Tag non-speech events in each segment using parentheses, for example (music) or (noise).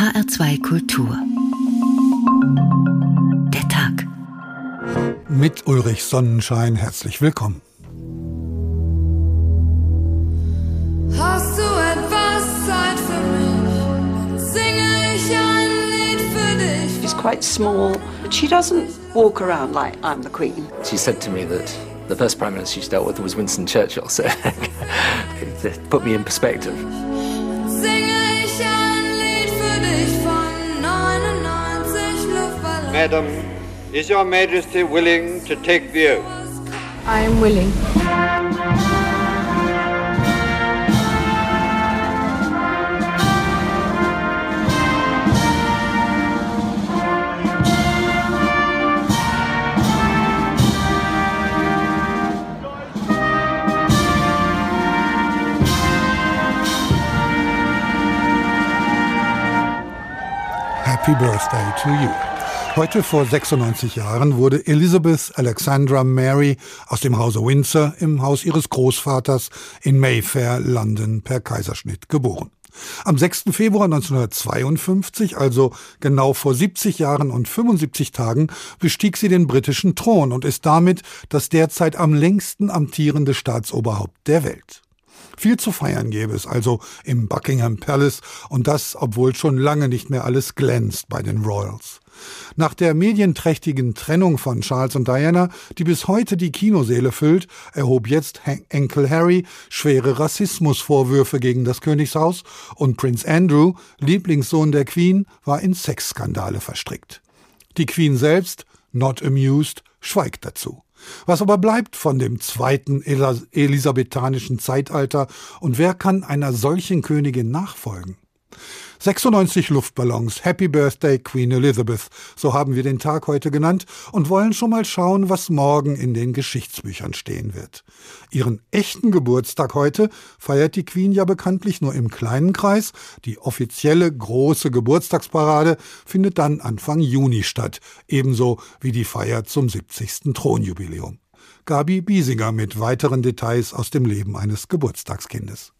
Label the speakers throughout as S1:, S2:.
S1: HR2 Kultur. Der Tag.
S2: Mit Ulrich Sonnenschein herzlich willkommen.
S3: Hast du etwas Zeit für mich? Singe ich ein Lied für dich.
S4: She's quite small, but she doesn't walk around like I'm the Queen.
S5: She said to me that the first Prime Minister she dealt with was Winston Churchill, so (laughs) it put me in perspective.
S6: Madam, is your majesty willing to take the oath?
S7: I am willing.
S2: Happy Birthday to you. Heute vor 96 Jahren wurde Elizabeth Alexandra Mary aus dem Hause Windsor im Haus ihres Großvaters in Mayfair, London, per Kaiserschnitt geboren. Am 6. Februar 1952, also genau vor 70 Jahren und 75 Tagen, bestieg sie den britischen Thron und ist damit das derzeit am längsten amtierende Staatsoberhaupt der Welt. Viel zu feiern gäbe es also im Buckingham Palace und das, obwohl schon lange nicht mehr alles glänzt bei den Royals. Nach der medienträchtigen Trennung von Charles und Diana, die bis heute die Kinoseele füllt, erhob jetzt Enkel Harry schwere Rassismusvorwürfe gegen das Königshaus und Prince Andrew, Lieblingssohn der Queen, war in Sexskandale verstrickt. Die Queen selbst, not amused, schweigt dazu. Was aber bleibt von dem zweiten elisabethanischen Zeitalter und wer kann einer solchen Königin nachfolgen? 96 Luftballons, Happy Birthday Queen Elizabeth, so haben wir den Tag heute genannt und wollen schon mal schauen, was morgen in den Geschichtsbüchern stehen wird. Ihren echten Geburtstag heute feiert die Queen ja bekanntlich nur im kleinen Kreis. Die offizielle große Geburtstagsparade findet dann Anfang Juni statt, ebenso wie die Feier zum 70. Thronjubiläum. Gabi Biesinger mit weiteren Details aus dem Leben eines Geburtstagskindes.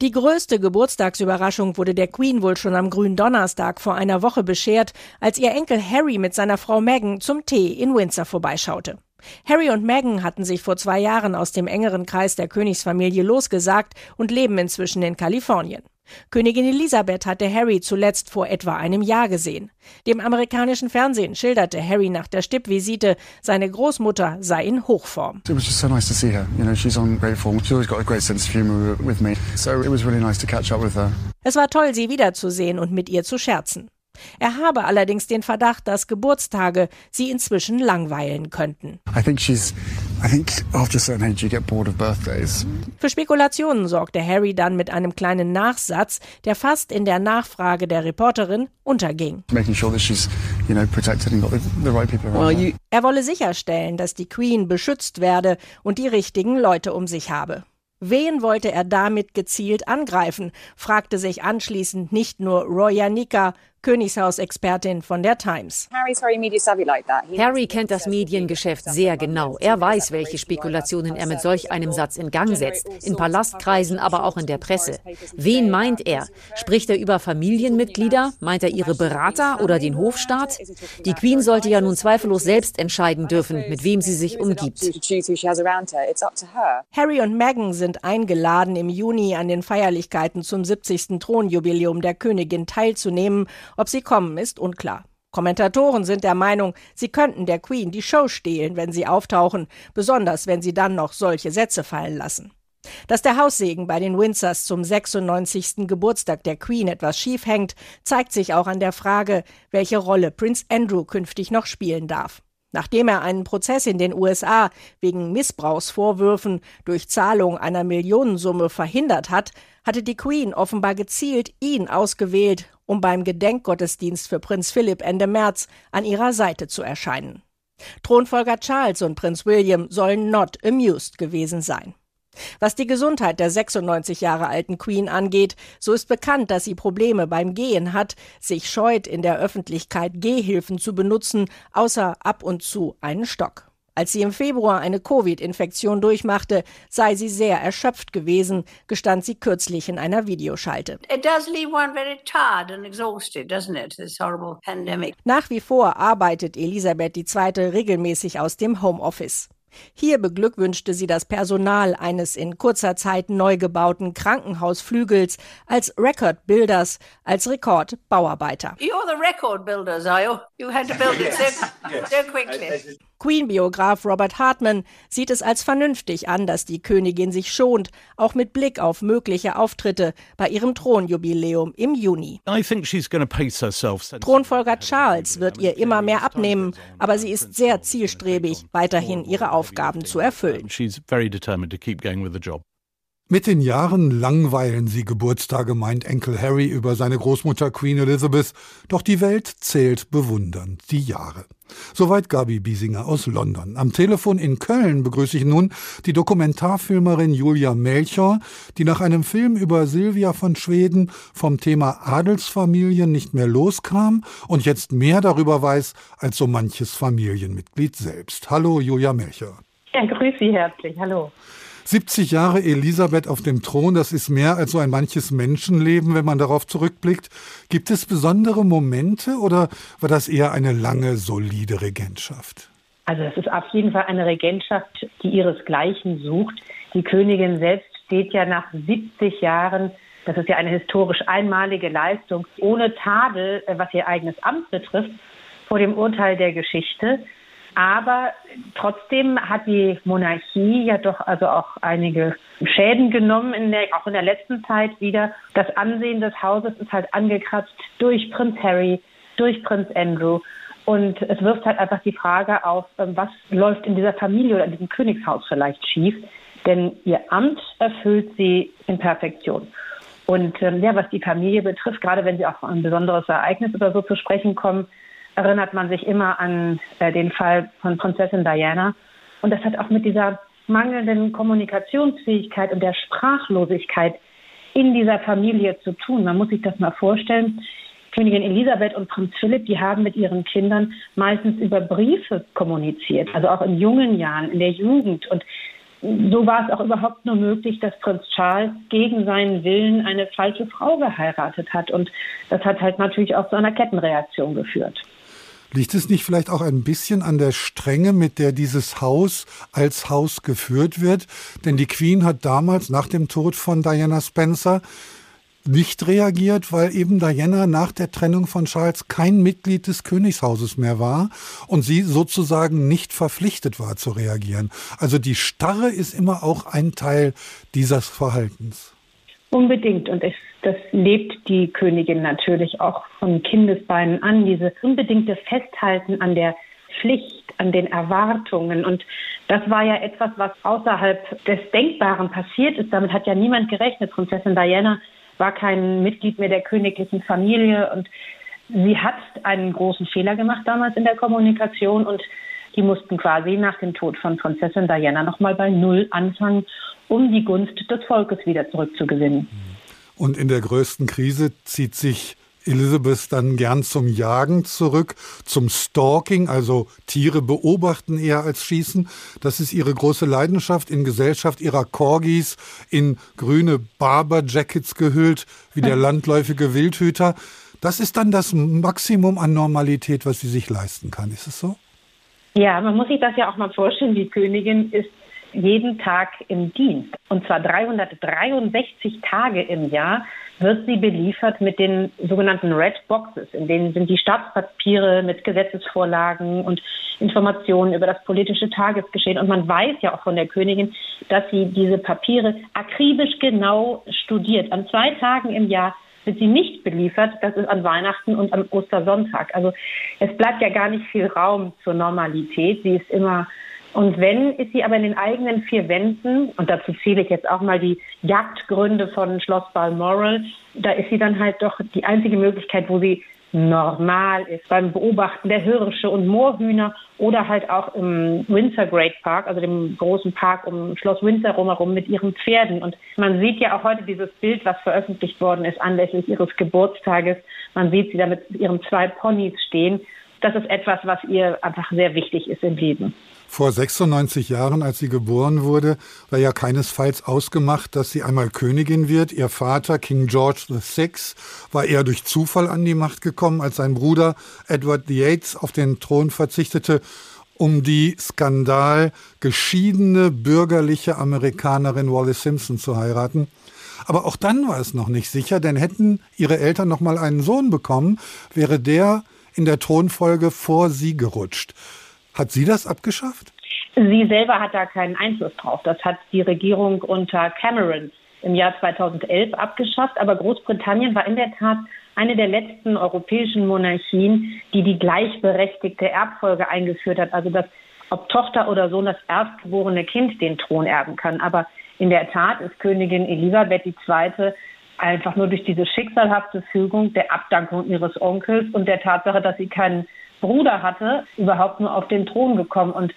S8: Die größte Geburtstagsüberraschung wurde der Queen wohl schon am grünen Donnerstag vor einer Woche beschert, als ihr Enkel Harry mit seiner Frau Meghan zum Tee in Windsor vorbeischaute. Harry und Meghan hatten sich vor zwei Jahren aus dem engeren Kreis der Königsfamilie losgesagt und leben inzwischen in Kalifornien. Königin Elisabeth hatte Harry zuletzt vor etwa einem Jahr gesehen. Dem amerikanischen Fernsehen schilderte Harry nach der Stippvisite, seine Großmutter sei in Hochform.
S9: It was just so nice to see her. You know, she's on great form. She's always got a great sense of humor with me. So it was really nice to catch up with her.
S8: Es war toll, sie wiederzusehen und mit ihr zu scherzen. Er habe allerdings den Verdacht, dass Geburtstage sie inzwischen langweilen könnten.
S9: I think she's I think after a certain age you get bored of birthdays.
S8: Für Spekulationen sorgte Harry dann mit einem kleinen Nachsatz, der fast in der Nachfrage der Reporterin unterging.
S9: Making sure that she's, you know, protected and got the, the right people around. her.
S8: Er wolle sicherstellen, dass die Queen beschützt werde und die richtigen Leute um sich habe. Wen wollte er damit gezielt angreifen? fragte sich anschließend nicht nur Roya Nika, Königshausexpertin von der Times.
S10: Harry kennt das Mediengeschäft sehr genau. Er weiß, welche Spekulationen er mit solch einem Satz in Gang setzt. In Palastkreisen, aber auch in der Presse. Wen meint er? Spricht er über Familienmitglieder? Meint er ihre Berater oder den Hofstaat? Die Queen sollte ja nun zweifellos selbst entscheiden dürfen, mit wem sie sich umgibt.
S8: Harry und Meghan sind eingeladen, im Juni an den Feierlichkeiten zum 70. Thronjubiläum der Königin teilzunehmen. Ob sie kommen, ist unklar. Kommentatoren sind der Meinung, sie könnten der Queen die Show stehlen, wenn sie auftauchen, besonders wenn sie dann noch solche Sätze fallen lassen. Dass der Haussegen bei den Windsors zum 96. Geburtstag der Queen etwas schief hängt, zeigt sich auch an der Frage, welche Rolle Prince Andrew künftig noch spielen darf. Nachdem er einen Prozess in den USA wegen Missbrauchsvorwürfen durch Zahlung einer Millionensumme verhindert hat, hatte die Queen offenbar gezielt ihn ausgewählt, um beim Gedenkgottesdienst für Prinz Philipp Ende März an ihrer Seite zu erscheinen. Thronfolger Charles und Prinz William sollen not amused gewesen sein. Was die Gesundheit der 96 Jahre alten Queen angeht, so ist bekannt, dass sie Probleme beim Gehen hat, sich scheut, in der Öffentlichkeit Gehhilfen zu benutzen, außer ab und zu einen Stock. Als sie im Februar eine Covid-Infektion durchmachte, sei sie sehr erschöpft gewesen, gestand sie kürzlich in einer Videoschalte. Nach wie vor arbeitet Elisabeth II. regelmäßig aus dem Homeoffice. Hier beglückwünschte sie das Personal eines in kurzer Zeit neu gebauten Krankenhausflügels als Record Builders, als Rekordbauarbeiter. You're the record builders, are you? You had to build it so, so quickly. Queen-Biograf Robert Hartman sieht es als vernünftig an, dass die Königin sich schont, auch mit Blick auf mögliche Auftritte bei ihrem Thronjubiläum im Juni. Thronfolger Charles wird ihr immer mehr abnehmen, aber sie ist sehr zielstrebig, weiterhin ihre Aufgaben zu erfüllen.
S2: Mit den Jahren langweilen sie Geburtstage, meint Enkel Harry über seine Großmutter Queen Elizabeth, doch die Welt zählt bewundernd die Jahre. Soweit Gabi Biesinger aus London. Am Telefon in Köln begrüße ich nun die Dokumentarfilmerin Julia Melchior, die nach einem Film über Silvia von Schweden vom Thema Adelsfamilien nicht mehr loskam und jetzt mehr darüber weiß als so manches Familienmitglied selbst. Hallo Julia Melchior.
S7: Ja, grüße Sie herzlich. Hallo.
S2: 70 Jahre Elisabeth auf dem Thron, das ist mehr als so ein manches Menschenleben, wenn man darauf zurückblickt. Gibt es besondere Momente oder war das eher eine lange, solide Regentschaft?
S7: Also es ist auf jeden Fall eine Regentschaft, die ihresgleichen sucht. Die Königin selbst steht ja nach 70 Jahren das ist ja eine historisch einmalige Leistung, ohne Tadel, äh, was ihr eigenes Amt betrifft, vor dem Urteil der Geschichte. Aber trotzdem hat die Monarchie ja doch also auch einige Schäden genommen, in der, auch in der letzten Zeit wieder. Das Ansehen des Hauses ist halt angekratzt durch Prinz Harry, durch Prinz Andrew. Und es wirft halt einfach die Frage auf, ähm, was läuft in dieser Familie oder in diesem Königshaus vielleicht schief. Denn ihr Amt erfüllt sie in Perfektion. Und ähm, ja, was die Familie betrifft, gerade wenn sie auf ein besonderes Ereignis oder so zu sprechen kommen, erinnert man sich immer an äh, den Fall von Prinzessin Diana. Und das hat auch mit dieser mangelnden Kommunikationsfähigkeit und der Sprachlosigkeit in dieser Familie zu tun. Man muss sich das mal vorstellen. Königin Elisabeth und Prinz Philipp, die haben mit ihren Kindern meistens über Briefe kommuniziert, also auch in jungen Jahren, in der Jugend. Und so war es auch überhaupt nur möglich, dass Prinz Charles gegen seinen Willen eine falsche Frau geheiratet hat. Und das hat halt natürlich auch zu einer Kettenreaktion geführt.
S2: Liegt es nicht vielleicht auch ein bisschen an der Strenge, mit der dieses Haus als Haus geführt wird? Denn die Queen hat damals nach dem Tod von Diana Spencer nicht reagiert, weil eben Diana nach der Trennung von Charles kein Mitglied des Königshauses mehr war und sie sozusagen nicht verpflichtet war zu reagieren. Also die Starre ist immer auch ein Teil dieses Verhaltens.
S7: Unbedingt. Und es, das lebt die Königin natürlich auch von Kindesbeinen an, diese unbedingte Festhalten an der Pflicht, an den Erwartungen. Und das war ja etwas, was außerhalb des Denkbaren passiert ist. Damit hat ja niemand gerechnet. Prinzessin Diana war kein Mitglied mehr der königlichen Familie und sie hat einen großen Fehler gemacht damals in der Kommunikation und die mussten quasi nach dem Tod von Prinzessin Diana nochmal bei Null anfangen um die Gunst des Volkes wieder zurückzugewinnen.
S2: Und in der größten Krise zieht sich Elizabeth dann gern zum Jagen zurück, zum Stalking, also Tiere beobachten eher als schießen. Das ist ihre große Leidenschaft in Gesellschaft ihrer Corgis, in grüne Barber-Jackets gehüllt, wie der (laughs) landläufige Wildhüter. Das ist dann das Maximum an Normalität, was sie sich leisten kann. Ist es so?
S7: Ja, man muss sich das ja auch mal vorstellen. Die Königin ist jeden Tag im Dienst. Und zwar 363 Tage im Jahr wird sie beliefert mit den sogenannten Red Boxes. In denen sind die Staatspapiere mit Gesetzesvorlagen und Informationen über das politische Tagesgeschehen. Und man weiß ja auch von der Königin, dass sie diese Papiere akribisch genau studiert. An zwei Tagen im Jahr wird sie nicht beliefert. Das ist an Weihnachten und am Ostersonntag. Also es bleibt ja gar nicht viel Raum zur Normalität. Sie ist immer und wenn, ist sie aber in den eigenen vier Wänden, und dazu zähle ich jetzt auch mal die Jagdgründe von Schloss Balmoral, da ist sie dann halt doch die einzige Möglichkeit, wo sie normal ist beim Beobachten der Hirsche und Moorhühner oder halt auch im Windsor Great Park, also dem großen Park um Schloss Windsor rumherum mit ihren Pferden. Und man sieht ja auch heute dieses Bild, was veröffentlicht worden ist anlässlich ihres Geburtstages. Man sieht sie da mit ihren zwei Ponys stehen. Das ist etwas, was ihr einfach sehr wichtig ist im Leben.
S2: Vor 96 Jahren, als sie geboren wurde, war ja keinesfalls ausgemacht, dass sie einmal Königin wird. Ihr Vater, King George VI, war eher durch Zufall an die Macht gekommen, als sein Bruder Edward VIII auf den Thron verzichtete, um die Skandal geschiedene bürgerliche Amerikanerin Wallis Simpson zu heiraten. Aber auch dann war es noch nicht sicher, denn hätten ihre Eltern noch mal einen Sohn bekommen, wäre der in der Thronfolge vor sie gerutscht. Hat sie das abgeschafft?
S7: Sie selber hat da keinen Einfluss drauf. Das hat die Regierung unter Cameron im Jahr 2011 abgeschafft. Aber Großbritannien war in der Tat eine der letzten europäischen Monarchien, die die gleichberechtigte Erbfolge eingeführt hat. Also dass ob Tochter oder Sohn das erstgeborene Kind den Thron erben kann. Aber in der Tat ist Königin Elisabeth II. einfach nur durch diese schicksalhafte Fügung der Abdankung ihres Onkels und der Tatsache, dass sie keinen Bruder hatte, überhaupt nur auf den Thron gekommen. Und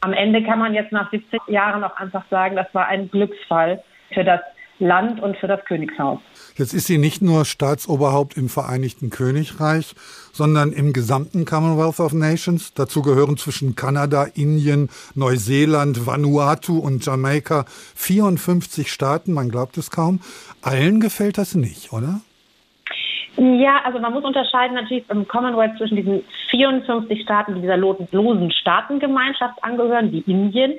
S7: am Ende kann man jetzt nach 70 Jahren auch einfach sagen, das war ein Glücksfall für das Land und für das Königshaus.
S2: Jetzt ist sie nicht nur Staatsoberhaupt im Vereinigten Königreich, sondern im gesamten Commonwealth of Nations. Dazu gehören zwischen Kanada, Indien, Neuseeland, Vanuatu und Jamaika 54 Staaten, man glaubt es kaum. Allen gefällt das nicht, oder?
S7: Ja, also man muss unterscheiden natürlich im Commonwealth zwischen diesen 54 Staaten, die dieser losen Staatengemeinschaft angehören, wie Indien,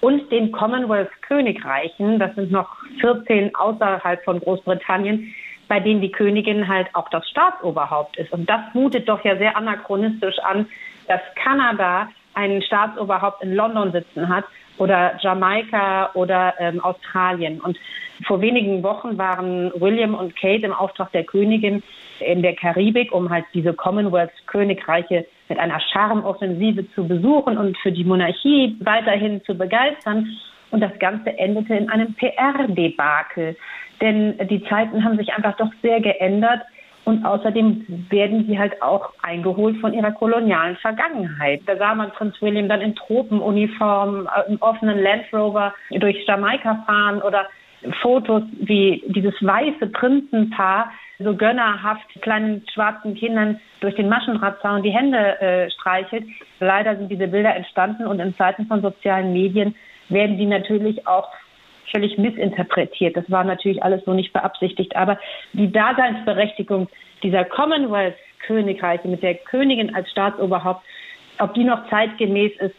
S7: und den Commonwealth-Königreichen, das sind noch 14 außerhalb von Großbritannien, bei denen die Königin halt auch das Staatsoberhaupt ist. Und das mutet doch ja sehr anachronistisch an, dass Kanada einen Staatsoberhaupt in London sitzen hat oder Jamaika oder ähm, Australien. Und vor wenigen Wochen waren William und Kate im Auftrag der Königin in der Karibik, um halt diese Commonwealth-Königreiche mit einer Charmoffensive zu besuchen und für die Monarchie weiterhin zu begeistern. Und das Ganze endete in einem PR-Debakel. Denn die Zeiten haben sich einfach doch sehr geändert. Und außerdem werden sie halt auch eingeholt von ihrer kolonialen Vergangenheit. Da sah man Prinz William dann in Tropenuniform, äh, im offenen Land Rover durch Jamaika fahren oder Fotos wie dieses weiße Prinzenpaar so gönnerhaft kleinen schwarzen Kindern durch den Maschendrahtzaun die Hände äh, streichelt. Leider sind diese Bilder entstanden und in Zeiten von sozialen Medien werden die natürlich auch völlig missinterpretiert. Das war natürlich alles so nicht beabsichtigt. Aber die Daseinsberechtigung dieser Commonwealth-Königreiche mit der Königin als Staatsoberhaupt, ob die noch zeitgemäß ist,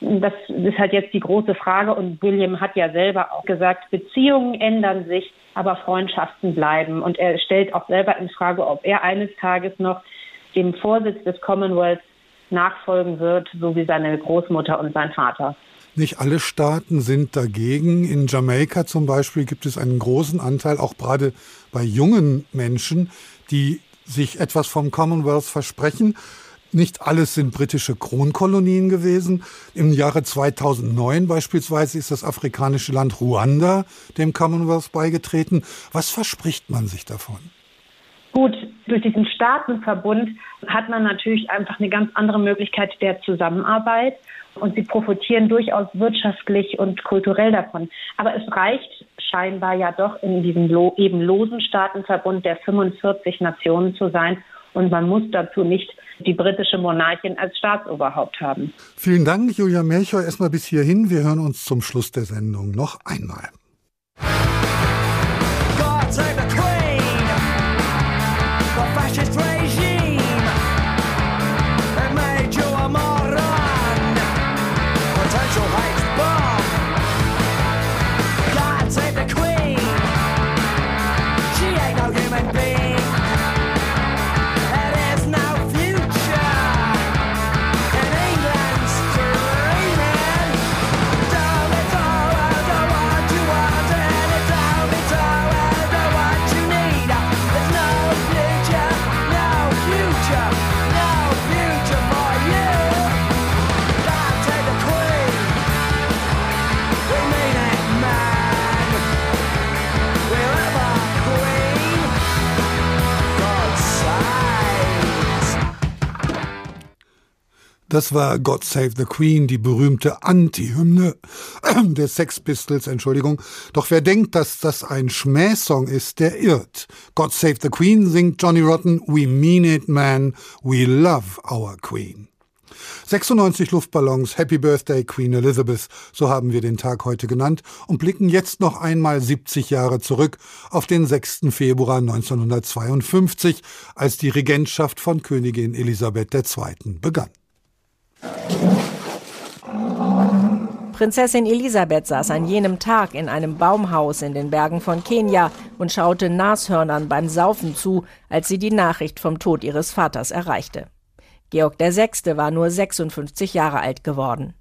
S7: das ist halt jetzt die große Frage. Und William hat ja selber auch gesagt, Beziehungen ändern sich, aber Freundschaften bleiben. Und er stellt auch selber in Frage, ob er eines Tages noch dem Vorsitz des Commonwealth nachfolgen wird, so wie seine Großmutter und sein Vater.
S2: Nicht alle Staaten sind dagegen. In Jamaika zum Beispiel gibt es einen großen Anteil, auch gerade bei jungen Menschen, die sich etwas vom Commonwealth versprechen. Nicht alles sind britische Kronkolonien gewesen. Im Jahre 2009 beispielsweise ist das afrikanische Land Ruanda dem Commonwealth beigetreten. Was verspricht man sich davon?
S7: Gut, durch diesen Staatenverbund hat man natürlich einfach eine ganz andere Möglichkeit der Zusammenarbeit und sie profitieren durchaus wirtschaftlich und kulturell davon. Aber es reicht scheinbar ja doch in diesem eben losen Staatenverbund der 45 Nationen zu sein und man muss dazu nicht die britische Monarchin als Staatsoberhaupt haben.
S2: Vielen Dank, Julia Melchior. Erstmal bis hierhin. Wir hören uns zum Schluss der Sendung noch einmal. God Das war God Save the Queen, die berühmte Anti-Hymne (clears throat) der Sex Pistols, Entschuldigung. Doch wer denkt, dass das ein Schmähsong ist, der irrt. God Save the Queen singt Johnny Rotten, We mean it, man, we love our Queen. 96 Luftballons, Happy Birthday Queen Elizabeth, so haben wir den Tag heute genannt und blicken jetzt noch einmal 70 Jahre zurück auf den 6. Februar 1952, als die Regentschaft von Königin Elisabeth II. begann.
S8: Prinzessin Elisabeth saß an jenem Tag in einem Baumhaus in den Bergen von Kenia und schaute Nashörnern beim Saufen zu, als sie die Nachricht vom Tod ihres Vaters erreichte. Georg VI. war nur 56 Jahre alt geworden.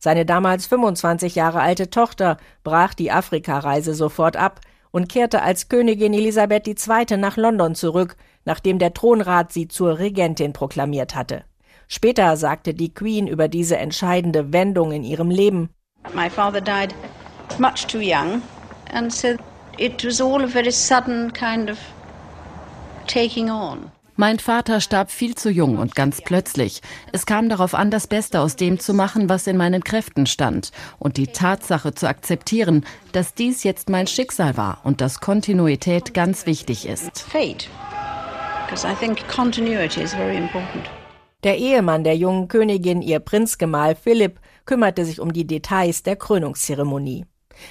S8: Seine damals 25 Jahre alte Tochter brach die Afrikareise sofort ab und kehrte als Königin Elisabeth II. nach London zurück, nachdem der Thronrat sie zur Regentin proklamiert hatte. Später sagte die Queen über diese entscheidende Wendung in ihrem Leben. My father died much too young and so it was all a very sudden kind of
S11: taking on. Mein Vater starb viel zu jung und ganz plötzlich. Es kam darauf an, das Beste aus dem zu machen, was in meinen Kräften stand und die Tatsache zu akzeptieren, dass dies jetzt mein Schicksal war und dass Kontinuität ganz wichtig ist.
S8: Der Ehemann der jungen Königin, ihr Prinzgemahl Philipp, kümmerte sich um die Details der Krönungszeremonie.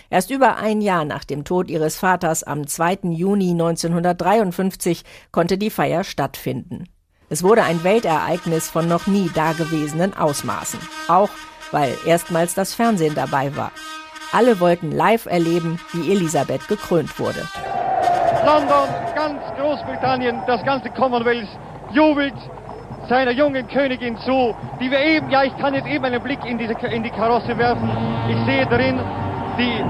S8: Erst über ein Jahr nach dem Tod ihres Vaters am 2. Juni 1953 konnte die Feier stattfinden. Es wurde ein Weltereignis von noch nie dagewesenen Ausmaßen. Auch weil erstmals das Fernsehen dabei war. Alle wollten live erleben, wie Elisabeth gekrönt wurde.
S12: London, ganz Großbritannien, das ganze Commonwealth jubelt seiner jungen Königin zu, die wir eben, ja, ich kann jetzt eben einen Blick in, diese, in die Karosse werfen. Ich sehe darin die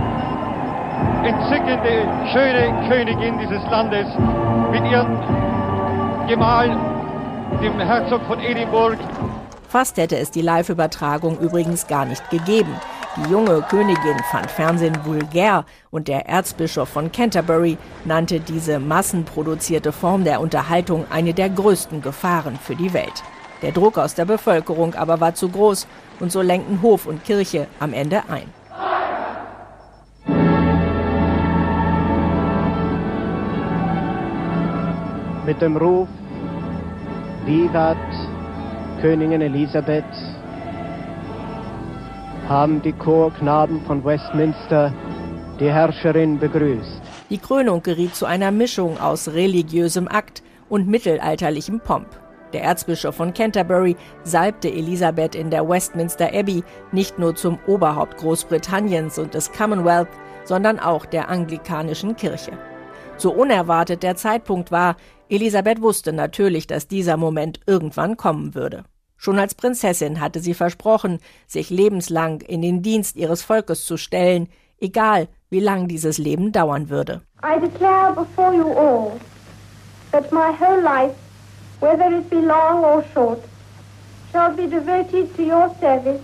S12: entzückende, schöne Königin dieses Landes mit ihrem Gemahl, dem Herzog von Edinburgh.
S8: Fast hätte es die Live-Übertragung übrigens gar nicht gegeben. Die junge Königin fand Fernsehen vulgär und der Erzbischof von Canterbury nannte diese massenproduzierte Form der Unterhaltung eine der größten Gefahren für die Welt. Der Druck aus der Bevölkerung aber war zu groß und so lenkten Hof und Kirche am Ende ein.
S13: mit dem Ruf Vivat Königin Elisabeth haben die Chorknaben von Westminster die Herrscherin begrüßt.
S8: Die Krönung geriet zu einer Mischung aus religiösem Akt und mittelalterlichem Pomp. Der Erzbischof von Canterbury salbte Elisabeth in der Westminster Abbey nicht nur zum Oberhaupt Großbritanniens und des Commonwealth, sondern auch der anglikanischen Kirche. So unerwartet der Zeitpunkt war, Elisabeth wusste natürlich, dass dieser Moment irgendwann kommen würde. Schon als Prinzessin hatte sie versprochen, sich lebenslang in den Dienst ihres Volkes zu stellen, egal wie lang dieses Leben dauern würde. I declare before you all that my whole life, whether it be long or short, shall be devoted to your service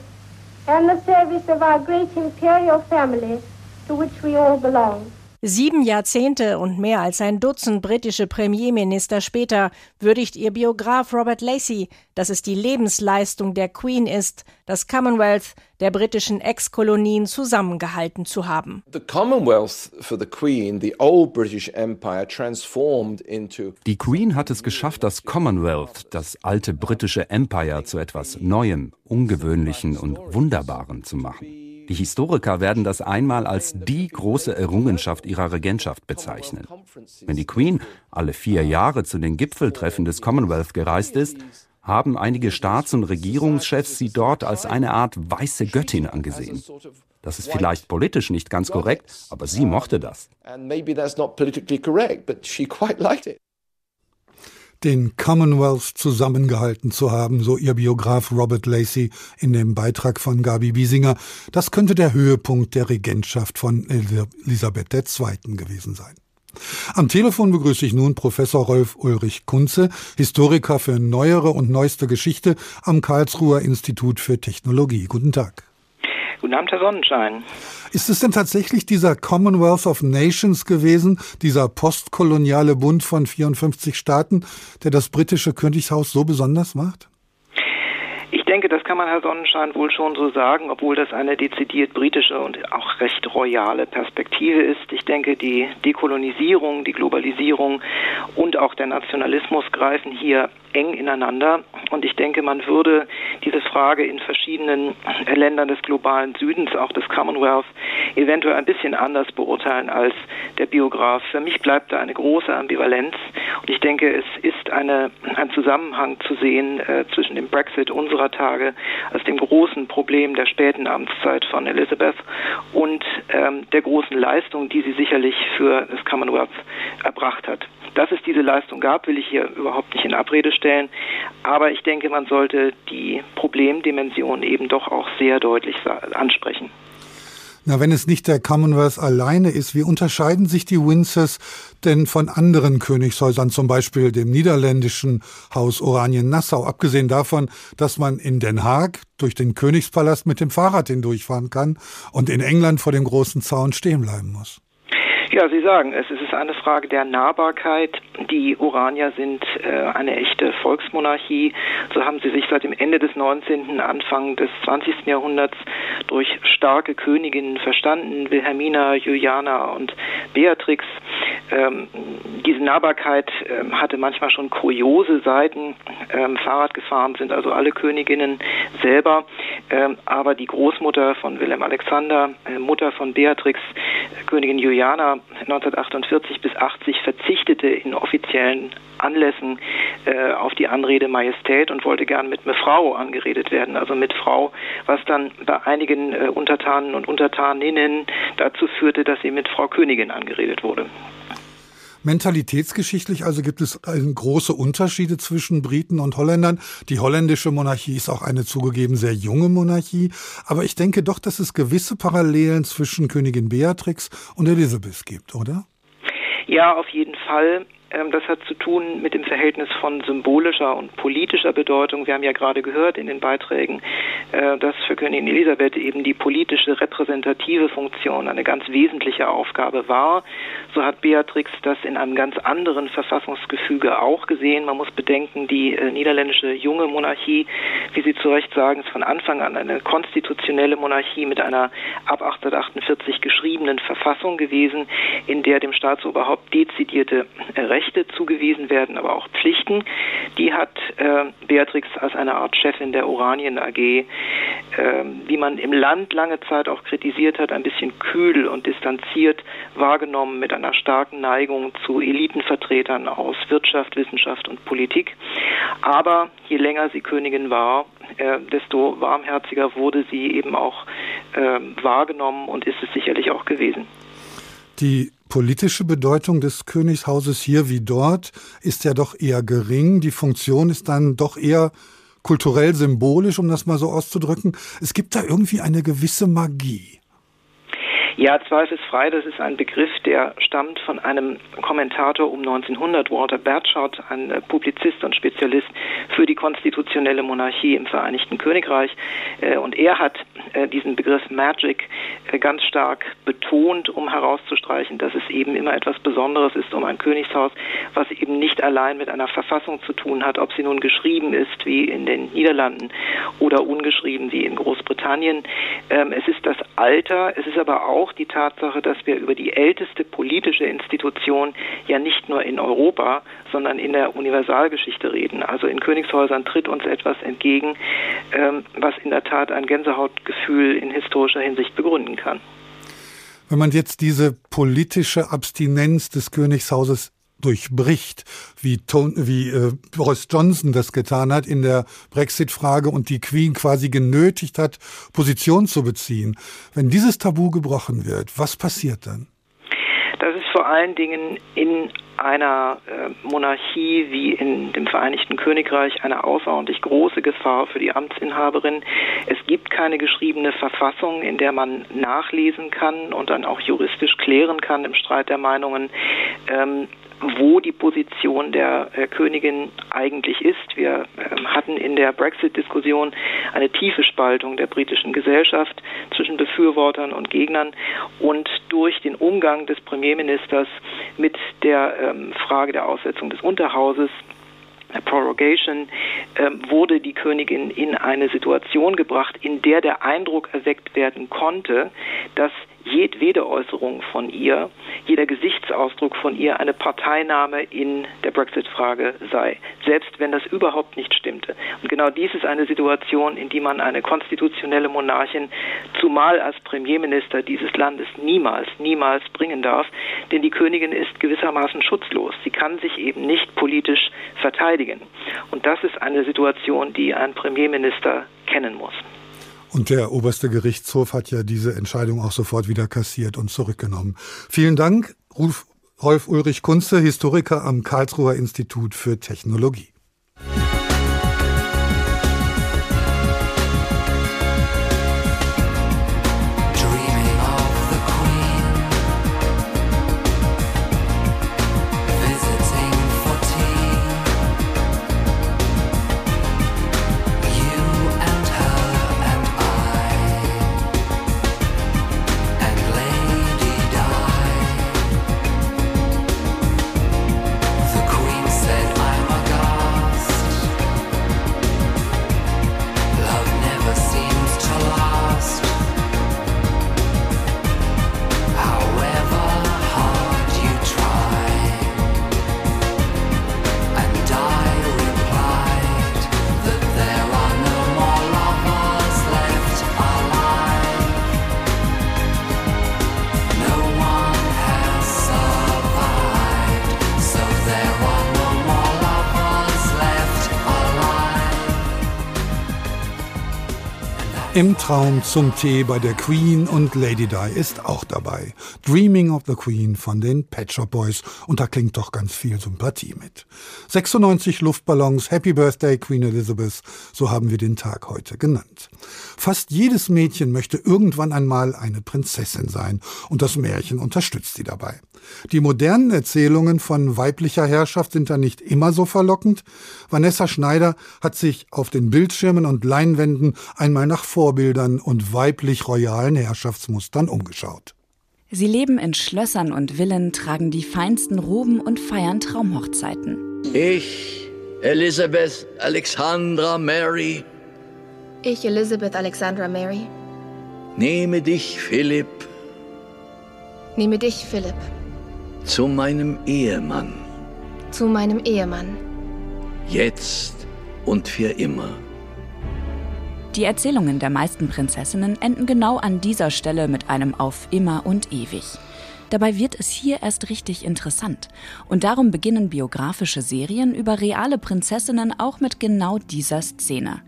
S8: and the service of our great imperial family to which we all belong. Sieben Jahrzehnte und mehr als ein Dutzend britische Premierminister später würdigt ihr Biograf Robert Lacey, dass es die Lebensleistung der Queen ist, das Commonwealth der britischen Ex-Kolonien zusammengehalten zu haben.
S14: The Commonwealth for the Queen, the old British Empire transformed into
S15: Die Queen hat es geschafft, das Commonwealth, das alte britische Empire zu etwas Neuem, Ungewöhnlichen und Wunderbaren zu machen. Die Historiker werden das einmal als die große Errungenschaft ihrer Regentschaft bezeichnen. Wenn die Queen alle vier Jahre zu den Gipfeltreffen des Commonwealth gereist ist, haben einige Staats- und Regierungschefs sie dort als eine Art weiße Göttin angesehen. Das ist vielleicht politisch nicht ganz korrekt, aber sie mochte das
S2: den Commonwealth zusammengehalten zu haben, so ihr Biograf Robert Lacey in dem Beitrag von Gabi Wiesinger. Das könnte der Höhepunkt der Regentschaft von Elisabeth II. gewesen sein. Am Telefon begrüße ich nun Professor Rolf Ulrich Kunze, Historiker für neuere und neueste Geschichte am Karlsruher Institut für Technologie. Guten Tag.
S16: Guten Abend, Herr Sonnenschein.
S2: Ist es denn tatsächlich dieser Commonwealth of Nations gewesen, dieser postkoloniale Bund von 54 Staaten, der das britische Königshaus so besonders macht?
S16: denke, das kann man Herr Sonnenschein wohl schon so sagen, obwohl das eine dezidiert britische und auch recht royale Perspektive ist. Ich denke, die Dekolonisierung, die Globalisierung und auch der Nationalismus greifen hier eng ineinander. Und ich denke, man würde diese Frage in verschiedenen Ländern des globalen Südens, auch des Commonwealth, eventuell ein bisschen anders beurteilen als der Biograf. Für mich bleibt da eine große Ambivalenz. Und ich denke, es ist eine, ein Zusammenhang zu sehen äh, zwischen dem Brexit unserer Tage als dem großen Problem der späten Amtszeit von Elizabeth und ähm, der großen Leistung, die sie sicherlich für das Commonwealth erbracht hat. Dass es diese Leistung gab, will ich hier überhaupt nicht in Abrede stellen. Aber ich denke, man sollte die Problemdimension eben doch auch sehr deutlich ansprechen.
S2: Na, wenn es nicht der Commonwealth alleine ist, wie unterscheiden sich die Windsors denn von anderen Königshäusern, zum Beispiel dem niederländischen Haus Oranien-Nassau, abgesehen davon, dass man in Den Haag durch den Königspalast mit dem Fahrrad hindurchfahren kann und in England vor dem großen Zaun stehen bleiben muss?
S16: Ja, Sie sagen es, ist eine Frage der Nahbarkeit. Die Oranier sind äh, eine echte Volksmonarchie. So haben sie sich seit dem Ende des 19., Anfang des 20. Jahrhunderts durch starke Königinnen verstanden, Wilhelmina, Juliana und Beatrix. Ähm, diese Nahbarkeit ähm, hatte manchmal schon kuriose Seiten. Ähm, Fahrrad gefahren sind also alle Königinnen selber. Ähm, aber die Großmutter von Wilhelm Alexander, äh, Mutter von Beatrix, Königin Juliana 1948 bis 80 verzichtete in offiziellen Anlässen äh, auf die Anrede Majestät und wollte gern mit Frau angeredet werden, also mit Frau, was dann bei einigen äh, Untertanen und Untertaninnen dazu führte, dass sie mit Frau Königin angeredet wurde.
S2: Mentalitätsgeschichtlich also gibt es große Unterschiede zwischen Briten und Holländern. Die holländische Monarchie ist auch eine zugegeben sehr junge Monarchie, aber ich denke doch, dass es gewisse Parallelen zwischen Königin Beatrix und Elisabeth gibt, oder?
S16: Ja, auf jeden Fall. Ähm, das hat zu tun mit dem Verhältnis von symbolischer und politischer Bedeutung. Wir haben ja gerade gehört in den Beiträgen, äh, dass für Königin Elisabeth eben die politische repräsentative Funktion eine ganz wesentliche Aufgabe war. So hat Beatrix das in einem ganz anderen Verfassungsgefüge auch gesehen. Man muss bedenken, die äh, niederländische junge Monarchie, wie Sie zu Recht sagen, ist von Anfang an eine konstitutionelle Monarchie mit einer ab 1848 geschriebenen Verfassung gewesen, in der dem Staatsoberhaupt dezidierte Rechte Rechte zugewiesen werden, aber auch Pflichten. Die hat äh, Beatrix als eine Art Chefin der Oranien AG, äh, die man im Land lange Zeit auch kritisiert hat, ein bisschen kühl und distanziert wahrgenommen mit einer starken Neigung zu Elitenvertretern aus Wirtschaft, Wissenschaft und Politik. Aber je länger sie Königin war, äh, desto warmherziger wurde sie eben auch äh, wahrgenommen und ist es sicherlich auch gewesen.
S2: Die politische Bedeutung des Königshauses hier wie dort ist ja doch eher gering. Die Funktion ist dann doch eher kulturell symbolisch, um das mal so auszudrücken. Es gibt da irgendwie eine gewisse Magie.
S16: Ja, zweifelsfrei. Das ist ein Begriff, der stammt von einem Kommentator um 1900, Walter Bertschott, ein äh, Publizist und Spezialist für die konstitutionelle Monarchie im Vereinigten Königreich. Äh, und er hat äh, diesen Begriff Magic ganz stark betont, um herauszustreichen, dass es eben immer etwas Besonderes ist um ein Königshaus, was eben nicht allein mit einer Verfassung zu tun hat, ob sie nun geschrieben ist wie in den Niederlanden oder ungeschrieben wie in Großbritannien. Ähm, es ist das Alter, es ist aber auch auch die Tatsache, dass wir über die älteste politische Institution ja nicht nur in Europa, sondern in der Universalgeschichte reden. Also in Königshäusern tritt uns etwas entgegen, ähm, was in der Tat ein Gänsehautgefühl in historischer Hinsicht begründen kann.
S2: Wenn man jetzt diese politische Abstinenz des Königshauses durchbricht, wie, Ton, wie äh, Boris Johnson das getan hat in der Brexit-Frage und die Queen quasi genötigt hat, Position zu beziehen. Wenn dieses Tabu gebrochen wird, was passiert dann?
S16: Das ist vor allen Dingen in einer äh, Monarchie wie in dem Vereinigten Königreich eine außerordentlich große Gefahr für die Amtsinhaberin. Es gibt keine geschriebene Verfassung, in der man nachlesen kann und dann auch juristisch klären kann im Streit der Meinungen. Ähm, wo die Position der äh, Königin eigentlich ist. Wir äh, hatten in der Brexit-Diskussion eine tiefe Spaltung der britischen Gesellschaft zwischen Befürwortern und Gegnern und durch den Umgang des Premierministers mit der ähm, Frage der Aussetzung des Unterhauses Prorogation ähm, wurde die Königin in eine Situation gebracht, in der der Eindruck erweckt werden konnte, dass jedwede Äußerung von ihr, jeder Gesichtsausdruck von ihr eine Parteinahme in der Brexit-Frage sei, selbst wenn das überhaupt nicht stimmte. Und genau dies ist eine Situation, in die man eine konstitutionelle Monarchin, zumal als Premierminister dieses Landes, niemals, niemals bringen darf, denn die Königin ist gewissermaßen schutzlos. Sie kann sich eben nicht politisch verteidigen. Und das ist eine Situation, die ein Premierminister kennen muss.
S2: Und der oberste Gerichtshof hat ja diese Entscheidung auch sofort wieder kassiert und zurückgenommen. Vielen Dank, Rolf Ulrich Kunze, Historiker am Karlsruher Institut für Technologie. Traum zum Tee bei der Queen und Lady Di ist auch dabei. Dreaming of the Queen von den Pet Shop Boys und da klingt doch ganz viel Sympathie mit. 96 Luftballons, Happy Birthday Queen Elizabeth, so haben wir den Tag heute genannt. Fast jedes Mädchen möchte irgendwann einmal eine Prinzessin sein und das Märchen unterstützt sie dabei. Die modernen Erzählungen von weiblicher Herrschaft sind da nicht immer so verlockend. Vanessa Schneider hat sich auf den Bildschirmen und Leinwänden einmal nach Vorbildern und weiblich royalen Herrschaftsmustern umgeschaut.
S17: Sie leben in Schlössern und Villen, tragen die feinsten Roben und feiern Traumhochzeiten.
S18: Ich, Elizabeth Alexandra Mary.
S19: Ich, Elizabeth Alexandra Mary.
S18: Nehme dich, Philipp.
S19: Nehme dich, Philipp.
S18: Zu meinem Ehemann.
S19: Zu meinem Ehemann.
S18: Jetzt und für immer.
S17: Die Erzählungen der meisten Prinzessinnen enden genau an dieser Stelle mit einem Auf immer und ewig. Dabei wird es hier erst richtig interessant. Und darum beginnen biografische Serien über reale Prinzessinnen auch mit genau dieser Szene.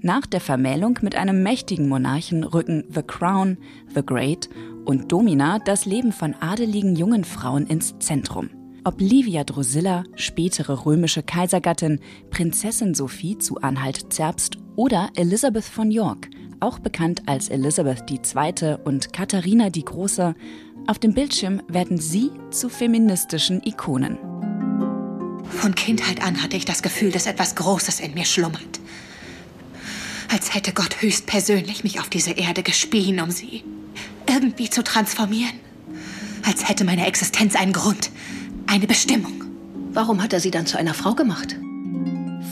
S17: Nach der Vermählung mit einem mächtigen Monarchen rücken The Crown, The Great und Domina das Leben von adeligen jungen Frauen ins Zentrum. Ob Livia Drusilla, spätere römische Kaisergattin, Prinzessin Sophie zu Anhalt-Zerbst oder Elisabeth von York, auch bekannt als Elisabeth II. und Katharina die Große, auf dem Bildschirm werden sie zu feministischen Ikonen.
S20: Von Kindheit an hatte ich das Gefühl, dass etwas Großes in mir schlummert. Als hätte Gott höchstpersönlich mich auf diese Erde gespien, um sie irgendwie zu transformieren. Als hätte meine Existenz einen Grund, eine Bestimmung.
S4: Warum hat er sie dann zu einer Frau gemacht?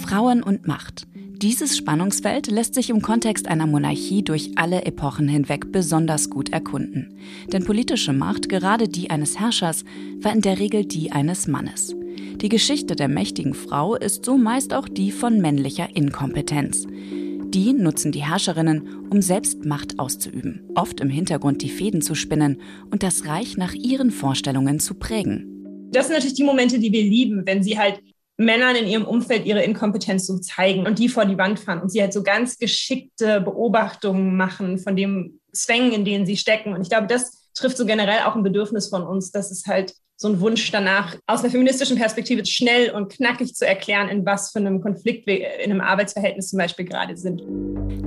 S17: Frauen und Macht. Dieses Spannungsfeld lässt sich im Kontext einer Monarchie durch alle Epochen hinweg besonders gut erkunden. Denn politische Macht, gerade die eines Herrschers, war in der Regel die eines Mannes. Die Geschichte der mächtigen Frau ist so meist auch die von männlicher Inkompetenz. Die nutzen die Herrscherinnen, um selbst Macht auszuüben, oft im Hintergrund die Fäden zu spinnen und das Reich nach ihren Vorstellungen zu prägen.
S21: Das sind natürlich die Momente, die wir lieben, wenn sie halt Männern in ihrem Umfeld ihre Inkompetenz so zeigen und die vor die Wand fahren und sie halt so ganz geschickte Beobachtungen machen von dem Zwängen, in denen sie stecken. Und ich glaube, das trifft so generell auch ein Bedürfnis von uns, dass es halt so ein Wunsch danach, aus einer feministischen Perspektive schnell und knackig zu erklären, in was für einem Konflikt wir in einem Arbeitsverhältnis zum Beispiel gerade sind.